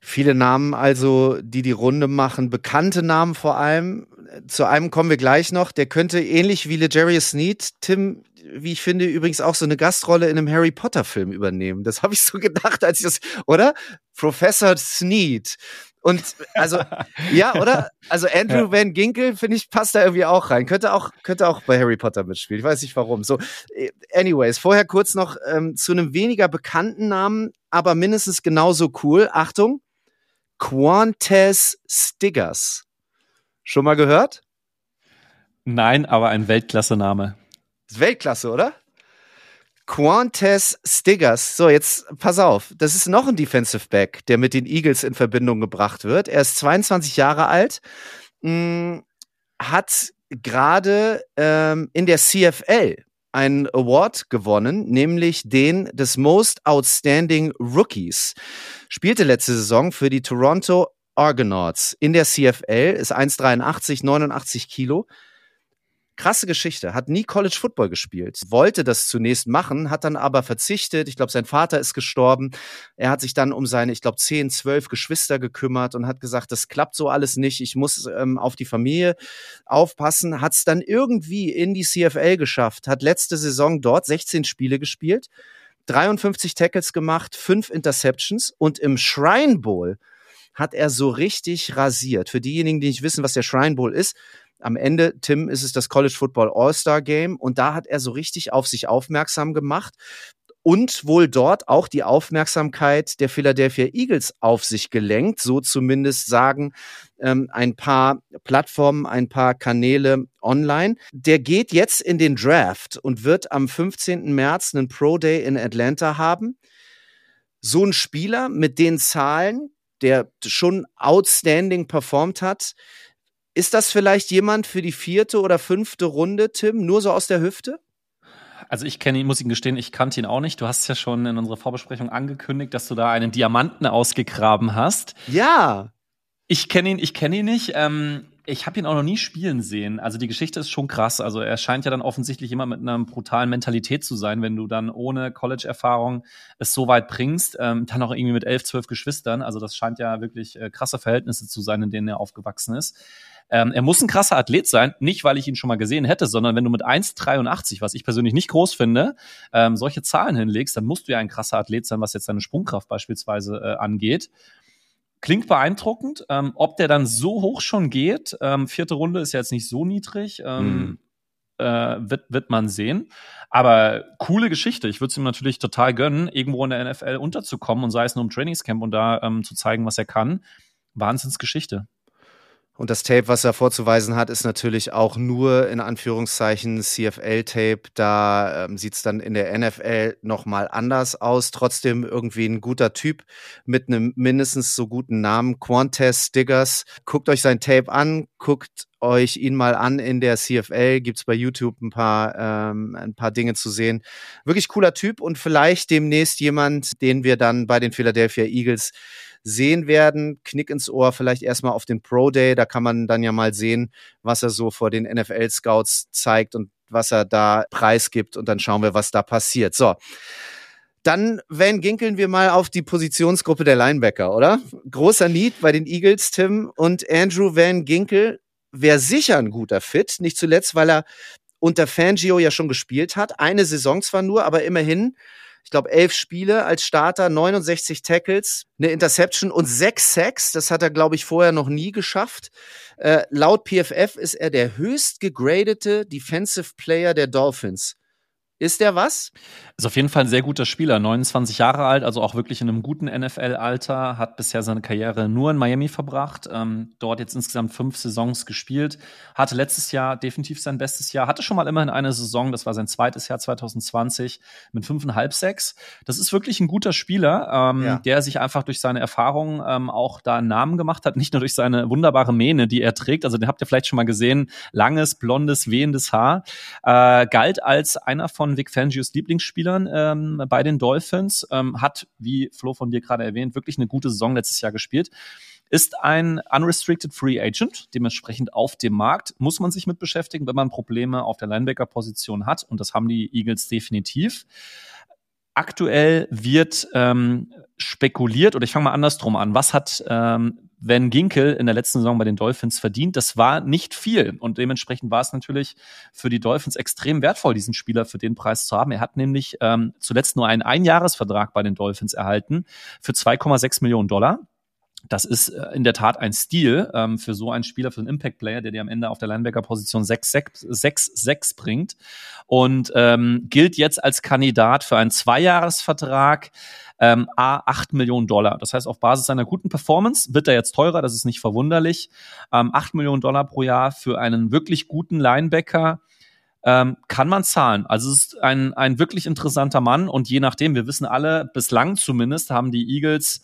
Viele Namen also, die die Runde machen, bekannte Namen vor allem. Zu einem kommen wir gleich noch. Der könnte ähnlich wie LeJarius Sneed, Tim, wie ich finde, übrigens auch so eine Gastrolle in einem Harry Potter Film übernehmen. Das habe ich so gedacht, als ich das, oder? Professor Sneed. Und also, ja, oder? Also Andrew ja. Van Ginkel, finde ich, passt da irgendwie auch rein. Könnte auch, könnte auch bei Harry Potter mitspielen. Ich weiß nicht warum. So, äh, anyways, vorher kurz noch ähm, zu einem weniger bekannten Namen, aber mindestens genauso cool. Achtung, Quantes Stiggers. Schon mal gehört? Nein, aber ein Weltklasse-Name. Weltklasse, oder? Quantes Stiggers. So, jetzt pass auf. Das ist noch ein Defensive Back, der mit den Eagles in Verbindung gebracht wird. Er ist 22 Jahre alt, mh, hm, hat gerade ähm, in der CFL einen Award gewonnen, nämlich den des Most Outstanding Rookies. Spielte letzte Saison für die Toronto Argonauts in der CFL, ist 1,83, 89 Kilo krasse Geschichte, hat nie College Football gespielt, wollte das zunächst machen, hat dann aber verzichtet. Ich glaube, sein Vater ist gestorben. Er hat sich dann um seine, ich glaube, zehn, zwölf Geschwister gekümmert und hat gesagt, das klappt so alles nicht. Ich muss ähm, auf die Familie aufpassen. Hat es dann irgendwie in die CFL geschafft, hat letzte Saison dort 16 Spiele gespielt, 53 Tackles gemacht, fünf Interceptions und im Shrine Bowl hat er so richtig rasiert. Für diejenigen, die nicht wissen, was der Shrine Bowl ist, am Ende, Tim, ist es das College Football All-Star Game und da hat er so richtig auf sich aufmerksam gemacht und wohl dort auch die Aufmerksamkeit der Philadelphia Eagles auf sich gelenkt. So zumindest sagen ähm, ein paar Plattformen, ein paar Kanäle online. Der geht jetzt in den Draft und wird am 15. März einen Pro Day in Atlanta haben. So ein Spieler mit den Zahlen, der schon outstanding performt hat, ist das vielleicht jemand für die vierte oder fünfte Runde, Tim? Nur so aus der Hüfte? Also ich kenne ihn, muss ich gestehen, ich kannte ihn auch nicht. Du hast ja schon in unserer Vorbesprechung angekündigt, dass du da einen Diamanten ausgegraben hast. Ja. Ich kenne ihn, ich kenne ihn nicht. Ähm, ich habe ihn auch noch nie spielen sehen. Also die Geschichte ist schon krass. Also er scheint ja dann offensichtlich immer mit einer brutalen Mentalität zu sein, wenn du dann ohne College-Erfahrung es so weit bringst. Ähm, dann auch irgendwie mit elf, zwölf Geschwistern. Also das scheint ja wirklich äh, krasse Verhältnisse zu sein, in denen er aufgewachsen ist. Ähm, er muss ein krasser Athlet sein, nicht weil ich ihn schon mal gesehen hätte, sondern wenn du mit 1,83, was ich persönlich nicht groß finde, ähm, solche Zahlen hinlegst, dann musst du ja ein krasser Athlet sein, was jetzt deine Sprungkraft beispielsweise äh, angeht. Klingt beeindruckend. Ähm, ob der dann so hoch schon geht, ähm, vierte Runde ist ja jetzt nicht so niedrig, ähm, mhm. äh, wird, wird man sehen. Aber coole Geschichte. Ich würde es ihm natürlich total gönnen, irgendwo in der NFL unterzukommen und sei es nur im Trainingscamp und da ähm, zu zeigen, was er kann. Wahnsinnsgeschichte. Und das Tape, was er vorzuweisen hat, ist natürlich auch nur in Anführungszeichen CFL-Tape. Da ähm, sieht es dann in der NFL nochmal anders aus. Trotzdem irgendwie ein guter Typ mit einem mindestens so guten Namen, Quantes Diggers. Guckt euch sein Tape an, guckt euch ihn mal an in der CFL. Gibt's bei YouTube ein paar, ähm, ein paar Dinge zu sehen. Wirklich cooler Typ und vielleicht demnächst jemand, den wir dann bei den Philadelphia Eagles sehen werden. Knick ins Ohr, vielleicht erstmal auf den Pro Day. Da kann man dann ja mal sehen, was er so vor den NFL-Scouts zeigt und was er da preisgibt. Und dann schauen wir, was da passiert. So. Dann, Van, ginkeln wir mal auf die Positionsgruppe der Linebacker, oder? Großer Need bei den Eagles, Tim. Und Andrew Van Ginkel wäre sicher ein guter Fit. Nicht zuletzt, weil er unter Fangio ja schon gespielt hat. Eine Saison zwar nur, aber immerhin ich glaube, elf Spiele als Starter, 69 Tackles, eine Interception und sechs Sacks. Das hat er, glaube ich, vorher noch nie geschafft. Äh, laut PFF ist er der höchst gegradete Defensive Player der Dolphins. Ist der was? Ist auf jeden Fall ein sehr guter Spieler, 29 Jahre alt, also auch wirklich in einem guten NFL-Alter, hat bisher seine Karriere nur in Miami verbracht, ähm, dort jetzt insgesamt fünf Saisons gespielt, hatte letztes Jahr definitiv sein bestes Jahr, hatte schon mal immerhin eine Saison, das war sein zweites Jahr 2020 mit fünfeinhalb Sechs. Das ist wirklich ein guter Spieler, ähm, ja. der sich einfach durch seine Erfahrung ähm, auch da einen Namen gemacht hat, nicht nur durch seine wunderbare Mähne, die er trägt, also den habt ihr vielleicht schon mal gesehen, langes, blondes, wehendes Haar, äh, galt als einer von Vic Fangios Lieblingsspielern Spielern ähm, bei den Dolphins, ähm, hat, wie Flo von dir gerade erwähnt, wirklich eine gute Saison letztes Jahr gespielt. Ist ein unrestricted Free Agent, dementsprechend auf dem Markt muss man sich mit beschäftigen, wenn man Probleme auf der Linebacker-Position hat und das haben die Eagles definitiv. Aktuell wird ähm, spekuliert, oder ich fange mal andersrum an, was hat ähm, Van Ginkel in der letzten Saison bei den Dolphins verdient. Das war nicht viel und dementsprechend war es natürlich für die Dolphins extrem wertvoll, diesen Spieler für den Preis zu haben. Er hat nämlich ähm, zuletzt nur einen Einjahresvertrag bei den Dolphins erhalten für 2,6 Millionen Dollar. Das ist äh, in der Tat ein Stil ähm, für so einen Spieler, für einen Impact-Player, der dir am Ende auf der Linebacker-Position 6-6 bringt und ähm, gilt jetzt als Kandidat für einen Zweijahresvertrag ähm, A 8 Millionen Dollar. Das heißt, auf Basis seiner guten Performance wird er jetzt teurer, das ist nicht verwunderlich. Ähm, 8 Millionen Dollar pro Jahr für einen wirklich guten Linebacker ähm, kann man zahlen. Also es ist ein, ein wirklich interessanter Mann und je nachdem, wir wissen alle, bislang zumindest haben die Eagles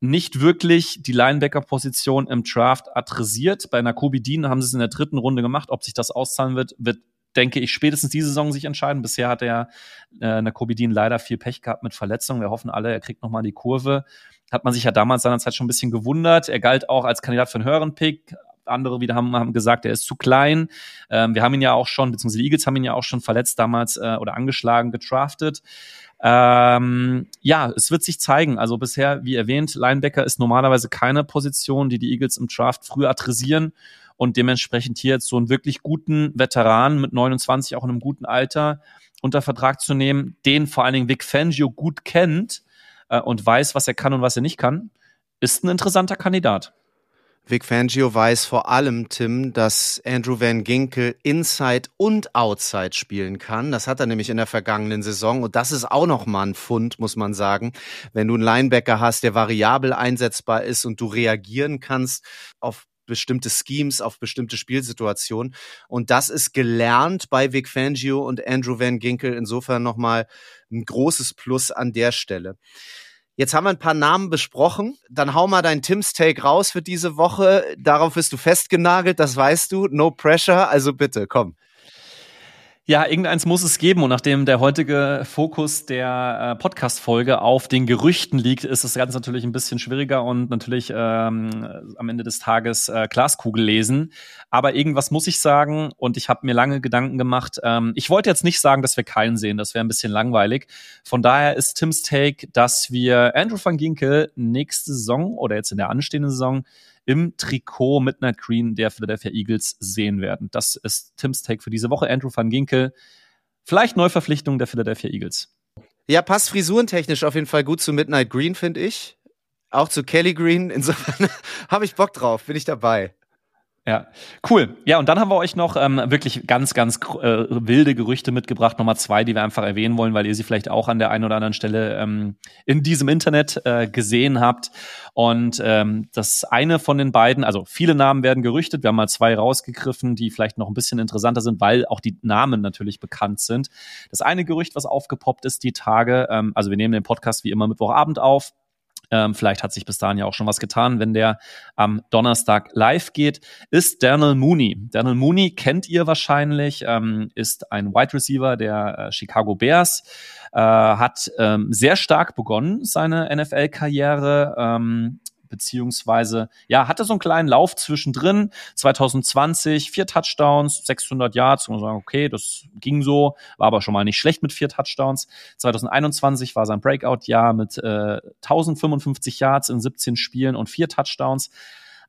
nicht wirklich die Linebacker-Position im Draft adressiert. Bei Nakobe Dean haben sie es in der dritten Runde gemacht. Ob sich das auszahlen wird, wird denke ich, spätestens diese Saison sich entscheiden. Bisher hat er äh, Nakobe Dean leider viel Pech gehabt mit Verletzungen. Wir hoffen alle, er kriegt nochmal die Kurve. Hat man sich ja damals seinerzeit schon ein bisschen gewundert. Er galt auch als Kandidat für einen höheren Pick. Andere wieder haben, haben gesagt, er ist zu klein. Ähm, wir haben ihn ja auch schon, beziehungsweise die Eagles haben ihn ja auch schon verletzt damals äh, oder angeschlagen, getraftet. Ähm, ja, es wird sich zeigen. Also bisher, wie erwähnt, Linebacker ist normalerweise keine Position, die die Eagles im Draft früh adressieren und dementsprechend hier jetzt so einen wirklich guten Veteran mit 29, auch in einem guten Alter, unter Vertrag zu nehmen, den vor allen Dingen Vic Fangio gut kennt äh, und weiß, was er kann und was er nicht kann, ist ein interessanter Kandidat. Vic Fangio weiß vor allem, Tim, dass Andrew Van Ginkel Inside und Outside spielen kann. Das hat er nämlich in der vergangenen Saison. Und das ist auch nochmal ein Fund, muss man sagen. Wenn du einen Linebacker hast, der variabel einsetzbar ist und du reagieren kannst auf bestimmte Schemes, auf bestimmte Spielsituationen. Und das ist gelernt bei Vic Fangio und Andrew Van Ginkel. Insofern nochmal ein großes Plus an der Stelle. Jetzt haben wir ein paar Namen besprochen. Dann hau mal dein Tim's Take raus für diese Woche. Darauf bist du festgenagelt, das weißt du. No pressure. Also bitte, komm. Ja, irgendeins muss es geben. Und nachdem der heutige Fokus der äh, Podcast-Folge auf den Gerüchten liegt, ist das Ganze natürlich ein bisschen schwieriger und natürlich ähm, am Ende des Tages äh, Glaskugel lesen. Aber irgendwas muss ich sagen und ich habe mir lange Gedanken gemacht. Ähm, ich wollte jetzt nicht sagen, dass wir keinen sehen, das wäre ein bisschen langweilig. Von daher ist Tims Take, dass wir Andrew van Ginkel nächste Saison oder jetzt in der anstehenden Saison im Trikot mit einer Green der Philadelphia Eagles sehen werden. Das ist Tims Take für diese Woche. Andrew van Ginkel. Vielleicht Neuverpflichtung der Philadelphia Eagles. Ja, passt frisurentechnisch auf jeden Fall gut zu Midnight Green, finde ich. Auch zu Kelly Green. Insofern habe ich Bock drauf, bin ich dabei. Ja, cool. Ja, und dann haben wir euch noch ähm, wirklich ganz, ganz äh, wilde Gerüchte mitgebracht. Nummer zwei, die wir einfach erwähnen wollen, weil ihr sie vielleicht auch an der einen oder anderen Stelle ähm, in diesem Internet äh, gesehen habt. Und ähm, das eine von den beiden, also viele Namen werden gerüchtet. Wir haben mal zwei rausgegriffen, die vielleicht noch ein bisschen interessanter sind, weil auch die Namen natürlich bekannt sind. Das eine Gerücht, was aufgepoppt ist die Tage, ähm, also wir nehmen den Podcast wie immer Mittwochabend auf. Ähm, vielleicht hat sich bis dahin ja auch schon was getan, wenn der am Donnerstag live geht, ist Daniel Mooney. Daniel Mooney kennt ihr wahrscheinlich, ähm, ist ein Wide Receiver der äh, Chicago Bears, äh, hat ähm, sehr stark begonnen, seine NFL-Karriere. Beziehungsweise ja, hatte so einen kleinen Lauf zwischendrin. 2020 vier Touchdowns, 600 Yards, man sagen, okay, das ging so, war aber schon mal nicht schlecht mit vier Touchdowns. 2021 war sein Breakout-Jahr mit äh, 1055 Yards in 17 Spielen und vier Touchdowns.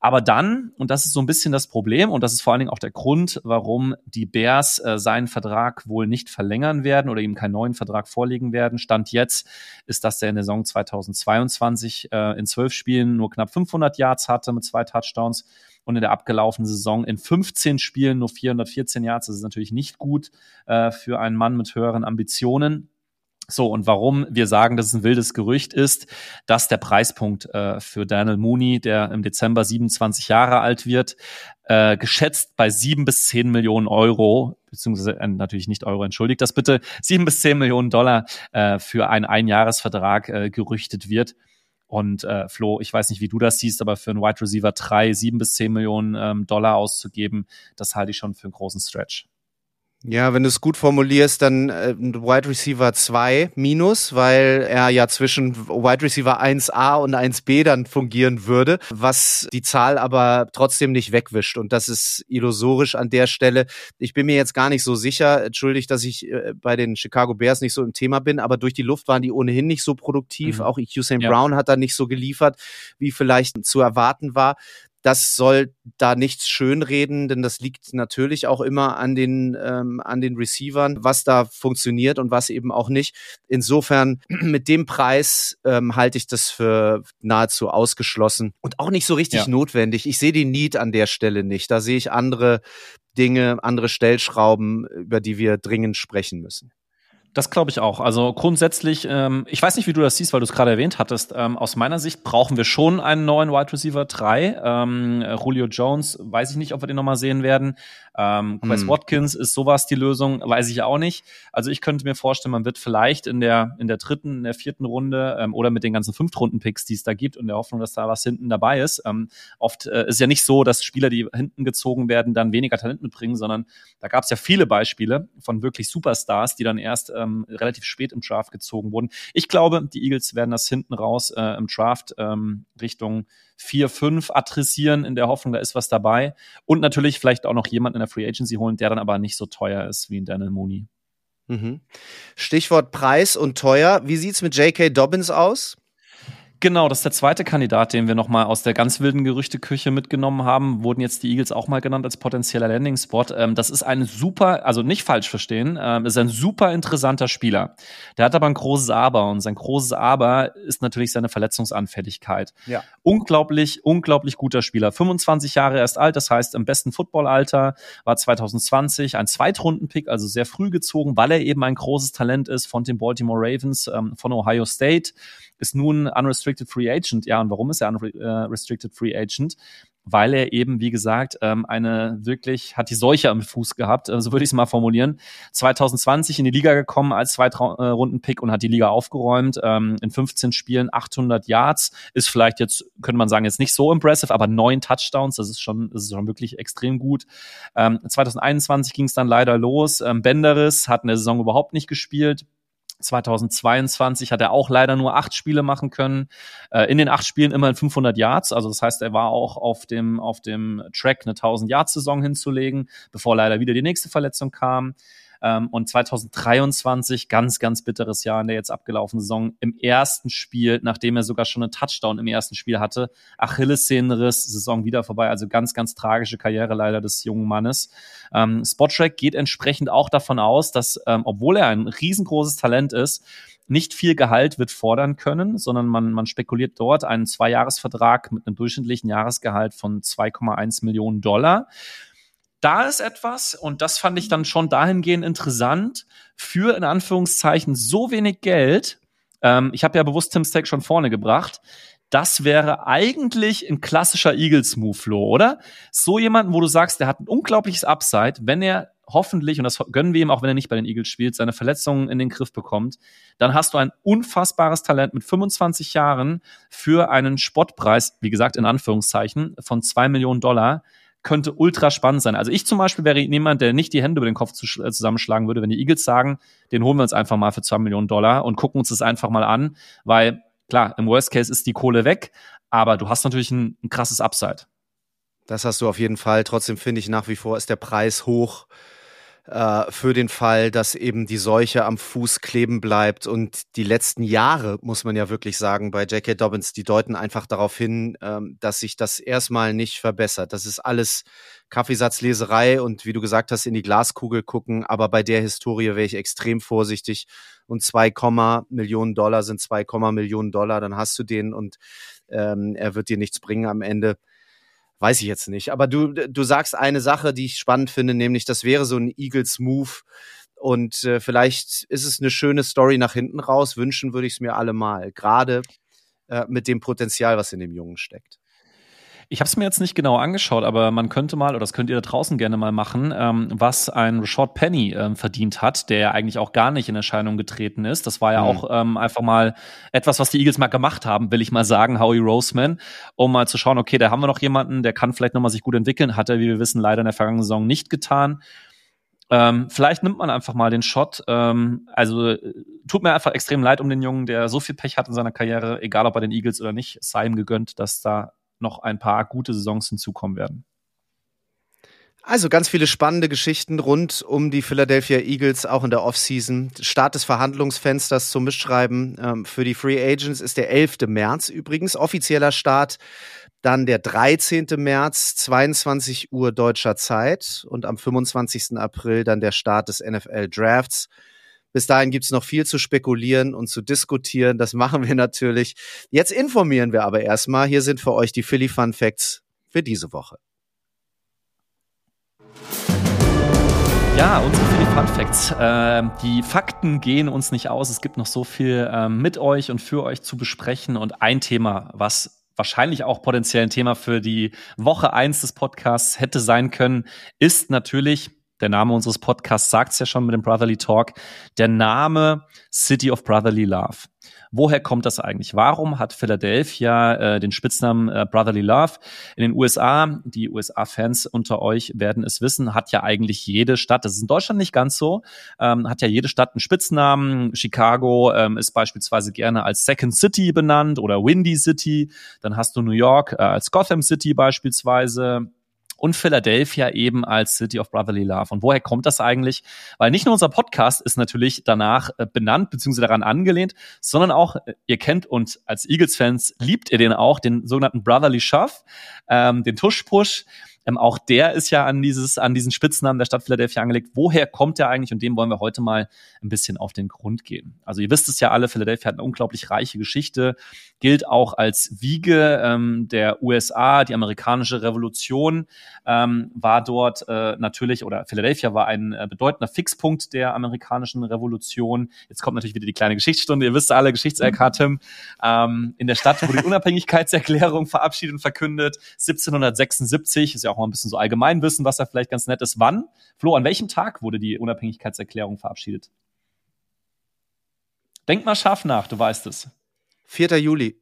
Aber dann, und das ist so ein bisschen das Problem, und das ist vor allen Dingen auch der Grund, warum die Bears äh, seinen Vertrag wohl nicht verlängern werden oder ihm keinen neuen Vertrag vorlegen werden. Stand jetzt ist, dass er in der Saison 2022 äh, in zwölf Spielen nur knapp 500 Yards hatte mit zwei Touchdowns und in der abgelaufenen Saison in 15 Spielen nur 414 Yards. Das ist natürlich nicht gut äh, für einen Mann mit höheren Ambitionen. So, und warum wir sagen, dass es ein wildes Gerücht ist, dass der Preispunkt äh, für Daniel Mooney, der im Dezember 27 Jahre alt wird, äh, geschätzt bei sieben bis zehn Millionen Euro, beziehungsweise äh, natürlich nicht Euro, entschuldigt das bitte, sieben bis zehn Millionen Dollar äh, für einen Einjahresvertrag äh, gerüchtet wird. Und äh, Flo, ich weiß nicht, wie du das siehst, aber für einen Wide Receiver drei, sieben bis zehn Millionen ähm, Dollar auszugeben, das halte ich schon für einen großen Stretch. Ja, wenn du es gut formulierst, dann äh, Wide Receiver 2 minus, weil er ja zwischen Wide Receiver 1a und 1b dann fungieren würde, was die Zahl aber trotzdem nicht wegwischt. Und das ist illusorisch an der Stelle. Ich bin mir jetzt gar nicht so sicher, entschuldigt, dass ich äh, bei den Chicago Bears nicht so im Thema bin, aber durch die Luft waren die ohnehin nicht so produktiv. Mhm. Auch Usain ja. Brown hat da nicht so geliefert, wie vielleicht zu erwarten war das soll da nichts schönreden, denn das liegt natürlich auch immer an den, ähm, an den Receivern, was da funktioniert und was eben auch nicht. Insofern mit dem Preis ähm, halte ich das für nahezu ausgeschlossen und auch nicht so richtig ja. notwendig. Ich sehe die Need an der Stelle nicht. Da sehe ich andere Dinge, andere Stellschrauben, über die wir dringend sprechen müssen. Das glaube ich auch. Also grundsätzlich, ähm, ich weiß nicht, wie du das siehst, weil du es gerade erwähnt hattest. Ähm, aus meiner Sicht brauchen wir schon einen neuen Wide Receiver 3. Ähm, Julio Jones, weiß ich nicht, ob wir den nochmal sehen werden. Ähm, Quest hm. Watkins ist sowas die Lösung, weiß ich auch nicht. Also ich könnte mir vorstellen, man wird vielleicht in der, in der dritten, in der vierten Runde ähm, oder mit den ganzen Fünftrunden-Picks, die es da gibt, und der Hoffnung, dass da was hinten dabei ist. Ähm, oft äh, ist ja nicht so, dass Spieler, die hinten gezogen werden, dann weniger Talent mitbringen, sondern da gab es ja viele Beispiele von wirklich Superstars, die dann erst ähm, relativ spät im Draft gezogen wurden. Ich glaube, die Eagles werden das hinten raus äh, im Draft ähm, Richtung 4, 5 adressieren in der Hoffnung, da ist was dabei. Und natürlich vielleicht auch noch jemand in der Free Agency holen, der dann aber nicht so teuer ist wie in Daniel Mooney. Mhm. Stichwort Preis und teuer. Wie sieht's mit J.K. Dobbins aus? Genau, das ist der zweite Kandidat, den wir nochmal aus der ganz wilden Gerüchteküche mitgenommen haben. Wurden jetzt die Eagles auch mal genannt als potenzieller Landing-Spot. Ähm, das ist ein super, also nicht falsch verstehen, ähm, ist ein super interessanter Spieler. Der hat aber ein großes Aber und sein großes Aber ist natürlich seine Verletzungsanfälligkeit. Ja. Unglaublich, unglaublich guter Spieler. 25 Jahre erst alt, das heißt im besten Footballalter, war 2020 ein Zweitrunden-Pick, also sehr früh gezogen, weil er eben ein großes Talent ist von den Baltimore Ravens, ähm, von Ohio State ist nun Unrestricted Free Agent. Ja, und warum ist er Unrestricted Free Agent? Weil er eben, wie gesagt, ähm, eine wirklich, hat die Seuche am Fuß gehabt, äh, so würde ich es mal formulieren. 2020 in die Liga gekommen als Zweitrunden-Pick und hat die Liga aufgeräumt. Ähm, in 15 Spielen 800 Yards. Ist vielleicht jetzt, könnte man sagen, jetzt nicht so impressive, aber neun Touchdowns, das ist schon, das ist schon wirklich extrem gut. 2021 ging es dann leider los. Benderis hat in der Saison überhaupt nicht gespielt 2022 hat er auch leider nur acht Spiele machen können. Äh, in den acht Spielen immerhin 500 Yards. Also das heißt, er war auch auf dem, auf dem Track eine 1000 Yards Saison hinzulegen, bevor leider wieder die nächste Verletzung kam. Ähm, und 2023, ganz, ganz bitteres Jahr in der jetzt abgelaufenen Saison, im ersten Spiel, nachdem er sogar schon einen Touchdown im ersten Spiel hatte, Achillessehnenriss, Saison wieder vorbei. Also ganz, ganz tragische Karriere leider des jungen Mannes. Ähm, Spottrack geht entsprechend auch davon aus, dass, ähm, obwohl er ein riesengroßes Talent ist, nicht viel Gehalt wird fordern können, sondern man, man spekuliert dort einen Zweijahresvertrag mit einem durchschnittlichen Jahresgehalt von 2,1 Millionen Dollar. Da ist etwas, und das fand ich dann schon dahingehend interessant, für in Anführungszeichen so wenig Geld. Ähm, ich habe ja bewusst Tim Stack schon vorne gebracht. Das wäre eigentlich ein klassischer Eagles-Move, Flo, oder? So jemanden, wo du sagst, der hat ein unglaubliches Upside, wenn er hoffentlich, und das gönnen wir ihm, auch wenn er nicht bei den Eagles spielt, seine Verletzungen in den Griff bekommt, dann hast du ein unfassbares Talent mit 25 Jahren für einen Spottpreis, wie gesagt, in Anführungszeichen, von zwei Millionen Dollar. Könnte ultra spannend sein. Also ich zum Beispiel wäre jemand, der nicht die Hände über den Kopf äh, zusammenschlagen würde, wenn die Eagles sagen, den holen wir uns einfach mal für zwei Millionen Dollar und gucken uns das einfach mal an, weil klar, im Worst Case ist die Kohle weg, aber du hast natürlich ein, ein krasses Upside. Das hast du auf jeden Fall. Trotzdem finde ich nach wie vor ist der Preis hoch äh, für den Fall, dass eben die Seuche am Fuß kleben bleibt. Und die letzten Jahre, muss man ja wirklich sagen, bei J.K. Dobbins, die deuten einfach darauf hin, ähm, dass sich das erstmal nicht verbessert. Das ist alles Kaffeesatzleserei und wie du gesagt hast, in die Glaskugel gucken. Aber bei der Historie wäre ich extrem vorsichtig. Und 2, Millionen Dollar sind 2, Millionen Dollar, dann hast du den und ähm, er wird dir nichts bringen am Ende. Weiß ich jetzt nicht. Aber du, du sagst eine Sache, die ich spannend finde, nämlich das wäre so ein Eagles-Move. Und äh, vielleicht ist es eine schöne Story nach hinten raus. Wünschen würde ich es mir allemal. Gerade äh, mit dem Potenzial, was in dem Jungen steckt. Ich habe es mir jetzt nicht genau angeschaut, aber man könnte mal, oder das könnt ihr da draußen gerne mal machen, ähm, was ein Rashad Penny ähm, verdient hat, der ja eigentlich auch gar nicht in Erscheinung getreten ist. Das war ja mhm. auch ähm, einfach mal etwas, was die Eagles mal gemacht haben, will ich mal sagen, Howie Roseman, um mal zu schauen, okay, da haben wir noch jemanden, der kann vielleicht nochmal sich gut entwickeln. Hat er, wie wir wissen, leider in der vergangenen Saison nicht getan. Ähm, vielleicht nimmt man einfach mal den Shot. Ähm, also tut mir einfach extrem leid um den Jungen, der so viel Pech hat in seiner Karriere, egal ob bei den Eagles oder nicht. Es sei ihm gegönnt, dass da noch ein paar gute Saisons hinzukommen werden. Also ganz viele spannende Geschichten rund um die Philadelphia Eagles, auch in der Offseason. Start des Verhandlungsfensters zum Mitschreiben ähm, für die Free Agents ist der 11. März übrigens. Offizieller Start dann der 13. März, 22 Uhr deutscher Zeit und am 25. April dann der Start des NFL Drafts. Bis dahin gibt's noch viel zu spekulieren und zu diskutieren. Das machen wir natürlich. Jetzt informieren wir aber erstmal. Hier sind für euch die Philly Fun Facts für diese Woche. Ja, unsere Philly Fun Facts. Äh, die Fakten gehen uns nicht aus. Es gibt noch so viel äh, mit euch und für euch zu besprechen. Und ein Thema, was wahrscheinlich auch potenziell ein Thema für die Woche eins des Podcasts hätte sein können, ist natürlich der Name unseres Podcasts sagt es ja schon mit dem Brotherly Talk, der Name City of Brotherly Love. Woher kommt das eigentlich? Warum hat Philadelphia äh, den Spitznamen äh, Brotherly Love? In den USA, die USA-Fans unter euch werden es wissen, hat ja eigentlich jede Stadt, das ist in Deutschland nicht ganz so, ähm, hat ja jede Stadt einen Spitznamen. Chicago ähm, ist beispielsweise gerne als Second City benannt oder Windy City. Dann hast du New York äh, als Gotham City beispielsweise und Philadelphia eben als City of Brotherly Love. Und woher kommt das eigentlich? Weil nicht nur unser Podcast ist natürlich danach äh, benannt bzw. daran angelehnt, sondern auch, äh, ihr kennt und als Eagles-Fans liebt ihr den auch, den sogenannten Brotherly Shove, ähm, den Tush-Push. Ähm, auch der ist ja an dieses, an diesen Spitznamen der Stadt Philadelphia angelegt. Woher kommt der eigentlich? Und dem wollen wir heute mal ein bisschen auf den Grund gehen. Also ihr wisst es ja alle, Philadelphia hat eine unglaublich reiche Geschichte, gilt auch als Wiege ähm, der USA, die amerikanische Revolution ähm, war dort äh, natürlich, oder Philadelphia war ein äh, bedeutender Fixpunkt der amerikanischen Revolution. Jetzt kommt natürlich wieder die kleine Geschichtsstunde. Ihr wisst alle, Geschichts-LK, Tim. Ähm, in der Stadt wurde die Unabhängigkeitserklärung verabschiedet und verkündet. 1776, ist ja auch mal ein bisschen so Allgemeinwissen, was da vielleicht ganz nett ist. Wann? Flo, an welchem Tag wurde die Unabhängigkeitserklärung verabschiedet? Denk mal scharf nach, du weißt es. 4. Juli.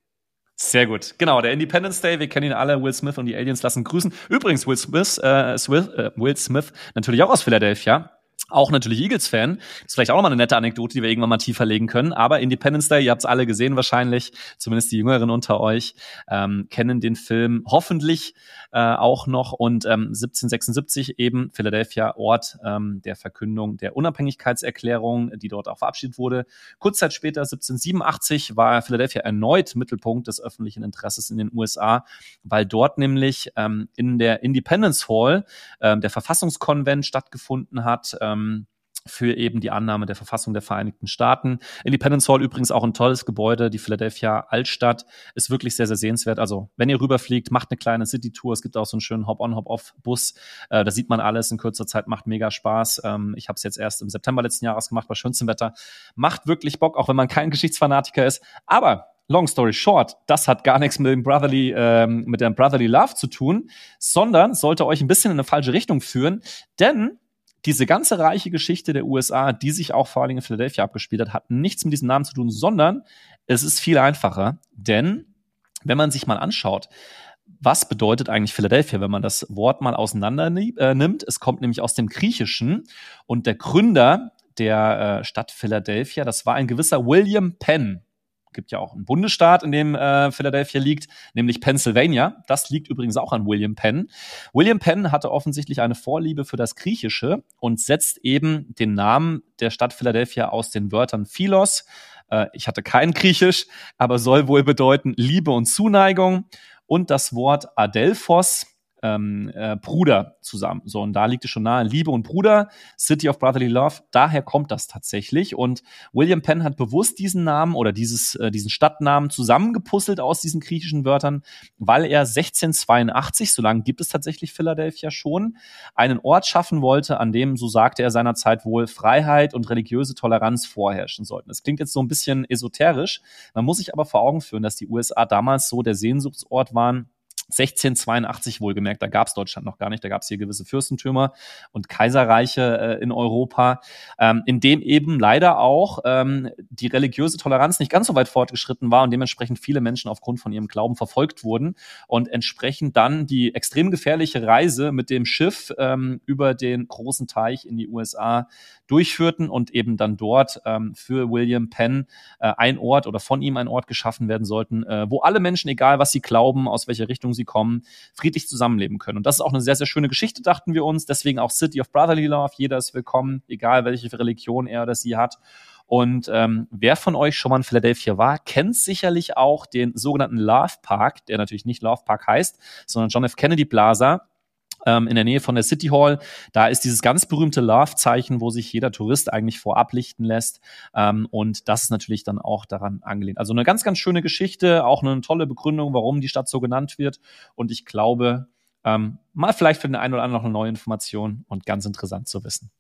Sehr gut. Genau, der Independence Day, wir kennen ihn alle, Will Smith und die Aliens lassen grüßen. Übrigens, Will Smith, äh, Will, äh, Will Smith natürlich auch aus Philadelphia. Auch natürlich Eagles-Fan. ist vielleicht auch nochmal eine nette Anekdote, die wir irgendwann mal tiefer legen können. Aber Independence Day, ihr habt es alle gesehen wahrscheinlich, zumindest die Jüngeren unter euch, ähm, kennen den Film hoffentlich äh, auch noch. Und ähm, 1776 eben Philadelphia, Ort ähm, der Verkündung der Unabhängigkeitserklärung, die dort auch verabschiedet wurde. Kurz Zeit später, 1787, war Philadelphia erneut Mittelpunkt des öffentlichen Interesses in den USA, weil dort nämlich ähm, in der Independence Hall ähm, der Verfassungskonvent stattgefunden hat. Ähm, ähm, für eben die Annahme der Verfassung der Vereinigten Staaten. Independence Hall übrigens auch ein tolles Gebäude. Die Philadelphia Altstadt ist wirklich sehr, sehr sehenswert. Also wenn ihr rüberfliegt, macht eine kleine City-Tour. Es gibt auch so einen schönen Hop-on, Hop-off-Bus. Äh, da sieht man alles in kurzer Zeit, macht mega Spaß. Ähm, ich habe es jetzt erst im September letzten Jahres gemacht bei schönstem Wetter. Macht wirklich Bock, auch wenn man kein Geschichtsfanatiker ist. Aber Long story short, das hat gar nichts mit dem Brotherly, ähm, mit dem Brotherly Love zu tun, sondern sollte euch ein bisschen in eine falsche Richtung führen, denn diese ganze reiche Geschichte der USA, die sich auch vor allen Dingen in Philadelphia abgespielt hat, hat nichts mit diesem Namen zu tun, sondern es ist viel einfacher. Denn wenn man sich mal anschaut, was bedeutet eigentlich Philadelphia, wenn man das Wort mal auseinander äh, nimmt? Es kommt nämlich aus dem Griechischen und der Gründer der äh, Stadt Philadelphia, das war ein gewisser William Penn gibt ja auch einen Bundesstaat, in dem äh, Philadelphia liegt, nämlich Pennsylvania. Das liegt übrigens auch an William Penn. William Penn hatte offensichtlich eine Vorliebe für das Griechische und setzt eben den Namen der Stadt Philadelphia aus den Wörtern Philos. Äh, ich hatte kein Griechisch, aber soll wohl bedeuten Liebe und Zuneigung. Und das Wort Adelphos, ähm, äh, Bruder zusammen. So, und da liegt es schon nahe. Liebe und Bruder, City of Brotherly Love, daher kommt das tatsächlich. Und William Penn hat bewusst diesen Namen oder dieses, äh, diesen Stadtnamen zusammengepuzzelt aus diesen griechischen Wörtern, weil er 1682, so lange gibt es tatsächlich Philadelphia schon, einen Ort schaffen wollte, an dem, so sagte er seinerzeit wohl, Freiheit und religiöse Toleranz vorherrschen sollten. Das klingt jetzt so ein bisschen esoterisch. Man muss sich aber vor Augen führen, dass die USA damals so der Sehnsuchtsort waren, 1682 wohlgemerkt, da gab es Deutschland noch gar nicht, da gab es hier gewisse Fürstentümer und Kaiserreiche äh, in Europa, ähm, in dem eben leider auch ähm, die religiöse Toleranz nicht ganz so weit fortgeschritten war und dementsprechend viele Menschen aufgrund von ihrem Glauben verfolgt wurden und entsprechend dann die extrem gefährliche Reise mit dem Schiff ähm, über den großen Teich in die USA durchführten und eben dann dort ähm, für William Penn äh, ein Ort oder von ihm ein Ort geschaffen werden sollten, äh, wo alle Menschen, egal was sie glauben, aus welcher Richtung sie kommen, friedlich zusammenleben können. Und das ist auch eine sehr, sehr schöne Geschichte, dachten wir uns. Deswegen auch City of Brotherly Love. Jeder ist willkommen, egal welche Religion er oder sie hat. Und ähm, wer von euch schon mal in Philadelphia war, kennt sicherlich auch den sogenannten Love Park, der natürlich nicht Love Park heißt, sondern John F. Kennedy Plaza ähm, in der Nähe von der City Hall. Da ist dieses ganz berühmte Love-Zeichen, wo sich jeder Tourist eigentlich vorab lichten lässt. Ähm, und das ist natürlich dann auch daran angelehnt. Also eine ganz, ganz schöne Geschichte, auch eine tolle Begründung, warum die Stadt so genannt wird. Und ich glaube, ähm, mal vielleicht für den einen oder anderen noch eine neue Information und ganz interessant zu wissen.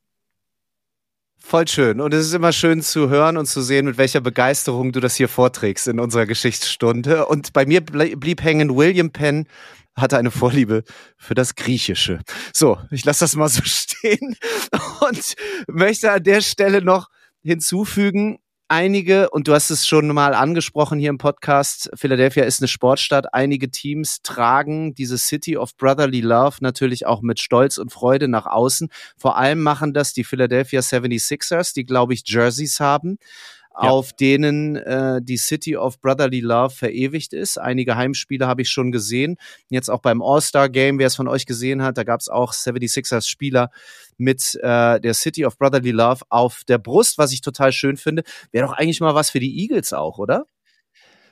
Voll schön. Und es ist immer schön zu hören und zu sehen, mit welcher Begeisterung du das hier vorträgst in unserer Geschichtsstunde. Und bei mir blieb hängen William Penn hatte eine Vorliebe für das Griechische. So, ich lasse das mal so stehen und möchte an der Stelle noch hinzufügen, einige, und du hast es schon mal angesprochen hier im Podcast, Philadelphia ist eine Sportstadt. Einige Teams tragen diese City of Brotherly Love natürlich auch mit Stolz und Freude nach außen. Vor allem machen das die Philadelphia 76ers, die, glaube ich, Jerseys haben auf denen äh, die City of Brotherly Love verewigt ist. Einige Heimspiele habe ich schon gesehen. Jetzt auch beim All-Star-Game, wer es von euch gesehen hat, da gab es auch 76ers-Spieler mit äh, der City of Brotherly Love auf der Brust, was ich total schön finde. Wäre doch eigentlich mal was für die Eagles auch, oder?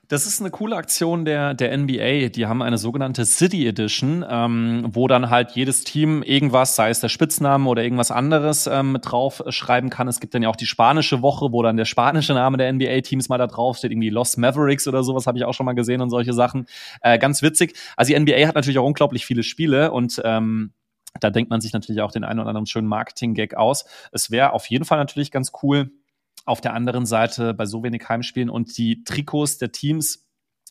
Das ist eine coole Aktion der, der NBA. Die haben eine sogenannte City Edition, ähm, wo dann halt jedes Team irgendwas, sei es der Spitzname oder irgendwas anderes, ähm, drauf schreiben kann. Es gibt dann ja auch die spanische Woche, wo dann der spanische Name der NBA-Teams mal da drauf steht, irgendwie Los Mavericks oder sowas habe ich auch schon mal gesehen und solche Sachen. Äh, ganz witzig. Also die NBA hat natürlich auch unglaublich viele Spiele und ähm, da denkt man sich natürlich auch den einen oder anderen schönen Marketing-Gag aus. Es wäre auf jeden Fall natürlich ganz cool, auf der anderen Seite bei so wenig Heimspielen und die Trikots der Teams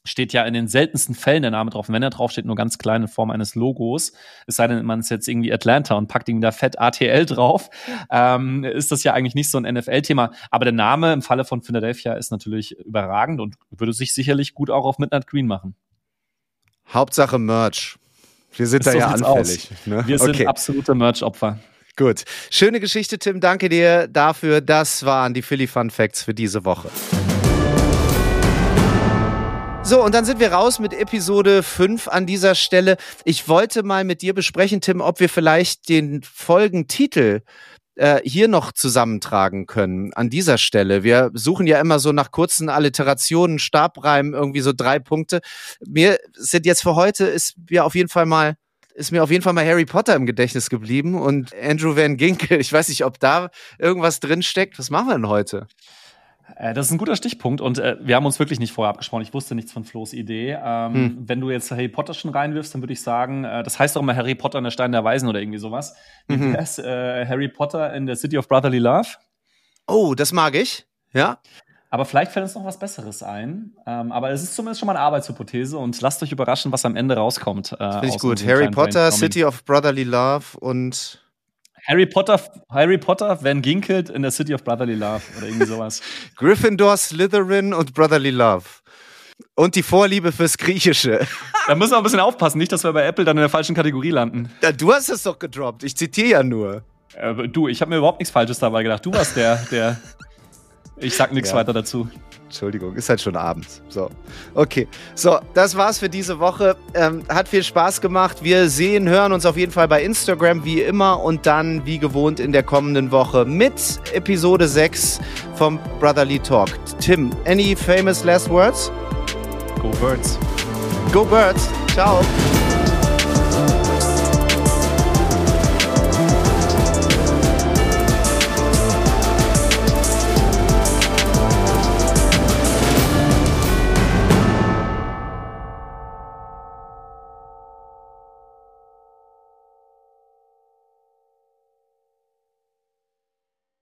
steht ja in den seltensten Fällen der Name drauf. Und wenn er drauf steht, nur ganz klein in Form eines Logos, es sei denn, man ist jetzt irgendwie Atlanta und packt ihm da fett ATL drauf, ähm, ist das ja eigentlich nicht so ein NFL-Thema. Aber der Name im Falle von Philadelphia ist natürlich überragend und würde sich sicherlich gut auch auf Midnight Green machen. Hauptsache Merch. Wir sind so da ja anfällig. Ne? Wir sind okay. absolute Merch-Opfer. Gut. Schöne Geschichte, Tim. Danke dir dafür. Das waren die Philly Fun Facts für diese Woche. So, und dann sind wir raus mit Episode 5 an dieser Stelle. Ich wollte mal mit dir besprechen, Tim, ob wir vielleicht den Folgentitel äh, hier noch zusammentragen können an dieser Stelle. Wir suchen ja immer so nach kurzen Alliterationen, Stabreimen, irgendwie so drei Punkte. Mir sind jetzt für heute ist mir auf jeden Fall mal ist mir auf jeden Fall mal Harry Potter im Gedächtnis geblieben und Andrew Van Ginkel. Ich weiß nicht, ob da irgendwas drin steckt. Was machen wir denn heute? Äh, das ist ein guter Stichpunkt und äh, wir haben uns wirklich nicht vorher abgesprochen. Ich wusste nichts von Flo's Idee. Ähm, hm. Wenn du jetzt Harry Potter schon reinwirfst, dann würde ich sagen, äh, das heißt doch immer Harry Potter in der Stein der Weisen oder irgendwie sowas. Wie mhm. wär's, äh, Harry Potter in der City of Brotherly Love? Oh, das mag ich. Ja. Aber vielleicht fällt uns noch was Besseres ein. Ähm, aber es ist zumindest schon mal eine Arbeitshypothese und lasst euch überraschen, was am Ende rauskommt. Äh, Finde ich gut. Harry Potter, City of Brotherly Love und Harry Potter, Harry Potter, Van Ginkelt in der City of Brotherly Love oder irgendwie sowas. Gryffindor, Slytherin und Brotherly Love. Und die Vorliebe fürs Griechische. Da müssen wir ein bisschen aufpassen, nicht, dass wir bei Apple dann in der falschen Kategorie landen. Ja, du hast es doch gedroppt. Ich zitiere ja nur. Äh, du, ich habe mir überhaupt nichts Falsches dabei gedacht. Du warst der, der. Ich sag nichts ja. weiter dazu. Entschuldigung, ist halt schon abends. So, okay. So, das war's für diese Woche. Ähm, hat viel Spaß gemacht. Wir sehen, hören uns auf jeden Fall bei Instagram wie immer und dann wie gewohnt in der kommenden Woche mit Episode 6 vom Brotherly Talk. Tim, any famous last words? Go Birds. Go Birds. Ciao.